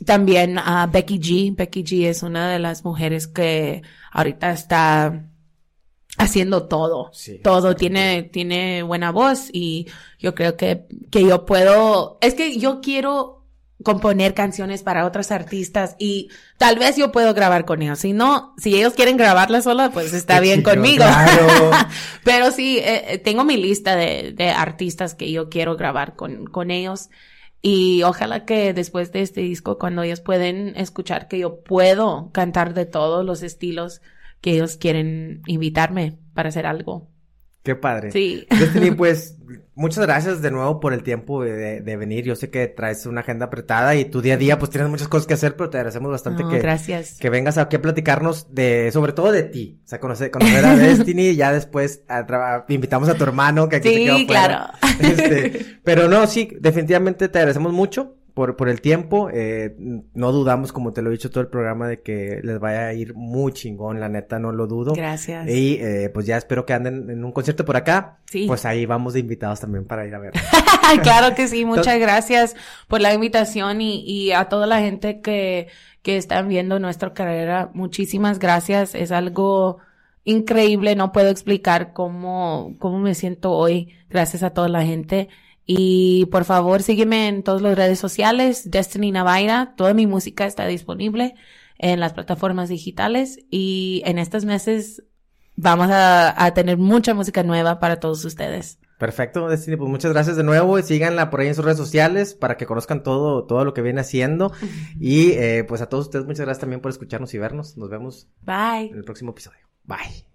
también a Becky G. Becky G es una de las mujeres que ahorita está haciendo todo. todo. Tiene, tiene buena voz y yo creo que, que yo puedo, es que yo quiero componer canciones para otros artistas y tal vez yo puedo grabar con ellos. Si no, si ellos quieren grabarla sola, pues está bien conmigo. claro. [LAUGHS] Pero sí, eh, eh, tengo mi lista de, de artistas que yo quiero grabar con, con ellos. Y ojalá que después de este disco, cuando ellos pueden escuchar que yo puedo cantar de todos los estilos que ellos quieren invitarme para hacer algo. Qué padre. Sí. Destiny, [LAUGHS] pues, muchas gracias de nuevo por el tiempo de, de venir. Yo sé que traes una agenda apretada y tu día a día, pues, tienes muchas cosas que hacer, pero te agradecemos bastante No, que, gracias. que vengas aquí a platicarnos de, sobre todo de ti. O sea, conocer, conocer a [LAUGHS] Destiny y ya después a invitamos a tu hermano que aquí se Sí, quedó fuera. claro. [LAUGHS] Este, pero no, sí, definitivamente te agradecemos mucho por, por el tiempo. Eh, no dudamos, como te lo he dicho todo el programa, de que les vaya a ir muy chingón, la neta, no lo dudo. Gracias. Y eh, pues ya espero que anden en un concierto por acá. Sí. Pues ahí vamos de invitados también para ir a ver. [LAUGHS] claro que sí, muchas gracias por la invitación y, y a toda la gente que, que están viendo nuestra carrera, muchísimas gracias. Es algo increíble, no puedo explicar cómo, cómo me siento hoy, gracias a toda la gente. Y por favor, sígueme en todas las redes sociales, Destiny Navaira, toda mi música está disponible en las plataformas digitales y en estos meses vamos a, a tener mucha música nueva para todos ustedes. Perfecto, Destiny, pues muchas gracias de nuevo y síganla por ahí en sus redes sociales para que conozcan todo, todo lo que viene haciendo. [LAUGHS] Y eh, pues a todos ustedes muchas gracias también por escucharnos y vernos. Nos vemos Bye. en el próximo episodio. Bye.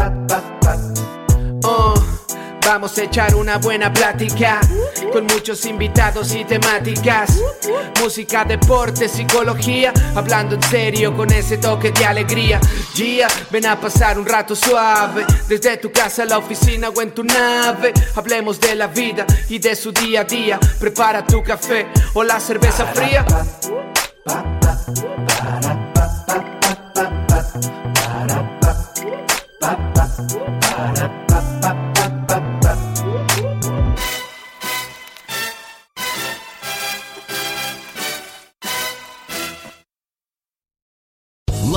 vamos a echar una buena plática con muchos invitados y temáticas. Música, deporte, psicología, hablando en serio con ese toque de alegría. Gia, ven a pasar un rato suave, desde tu casa a la oficina o en tu nave. Hablemos de la vida y de su día a día. Prepara tu café o la cerveza fría.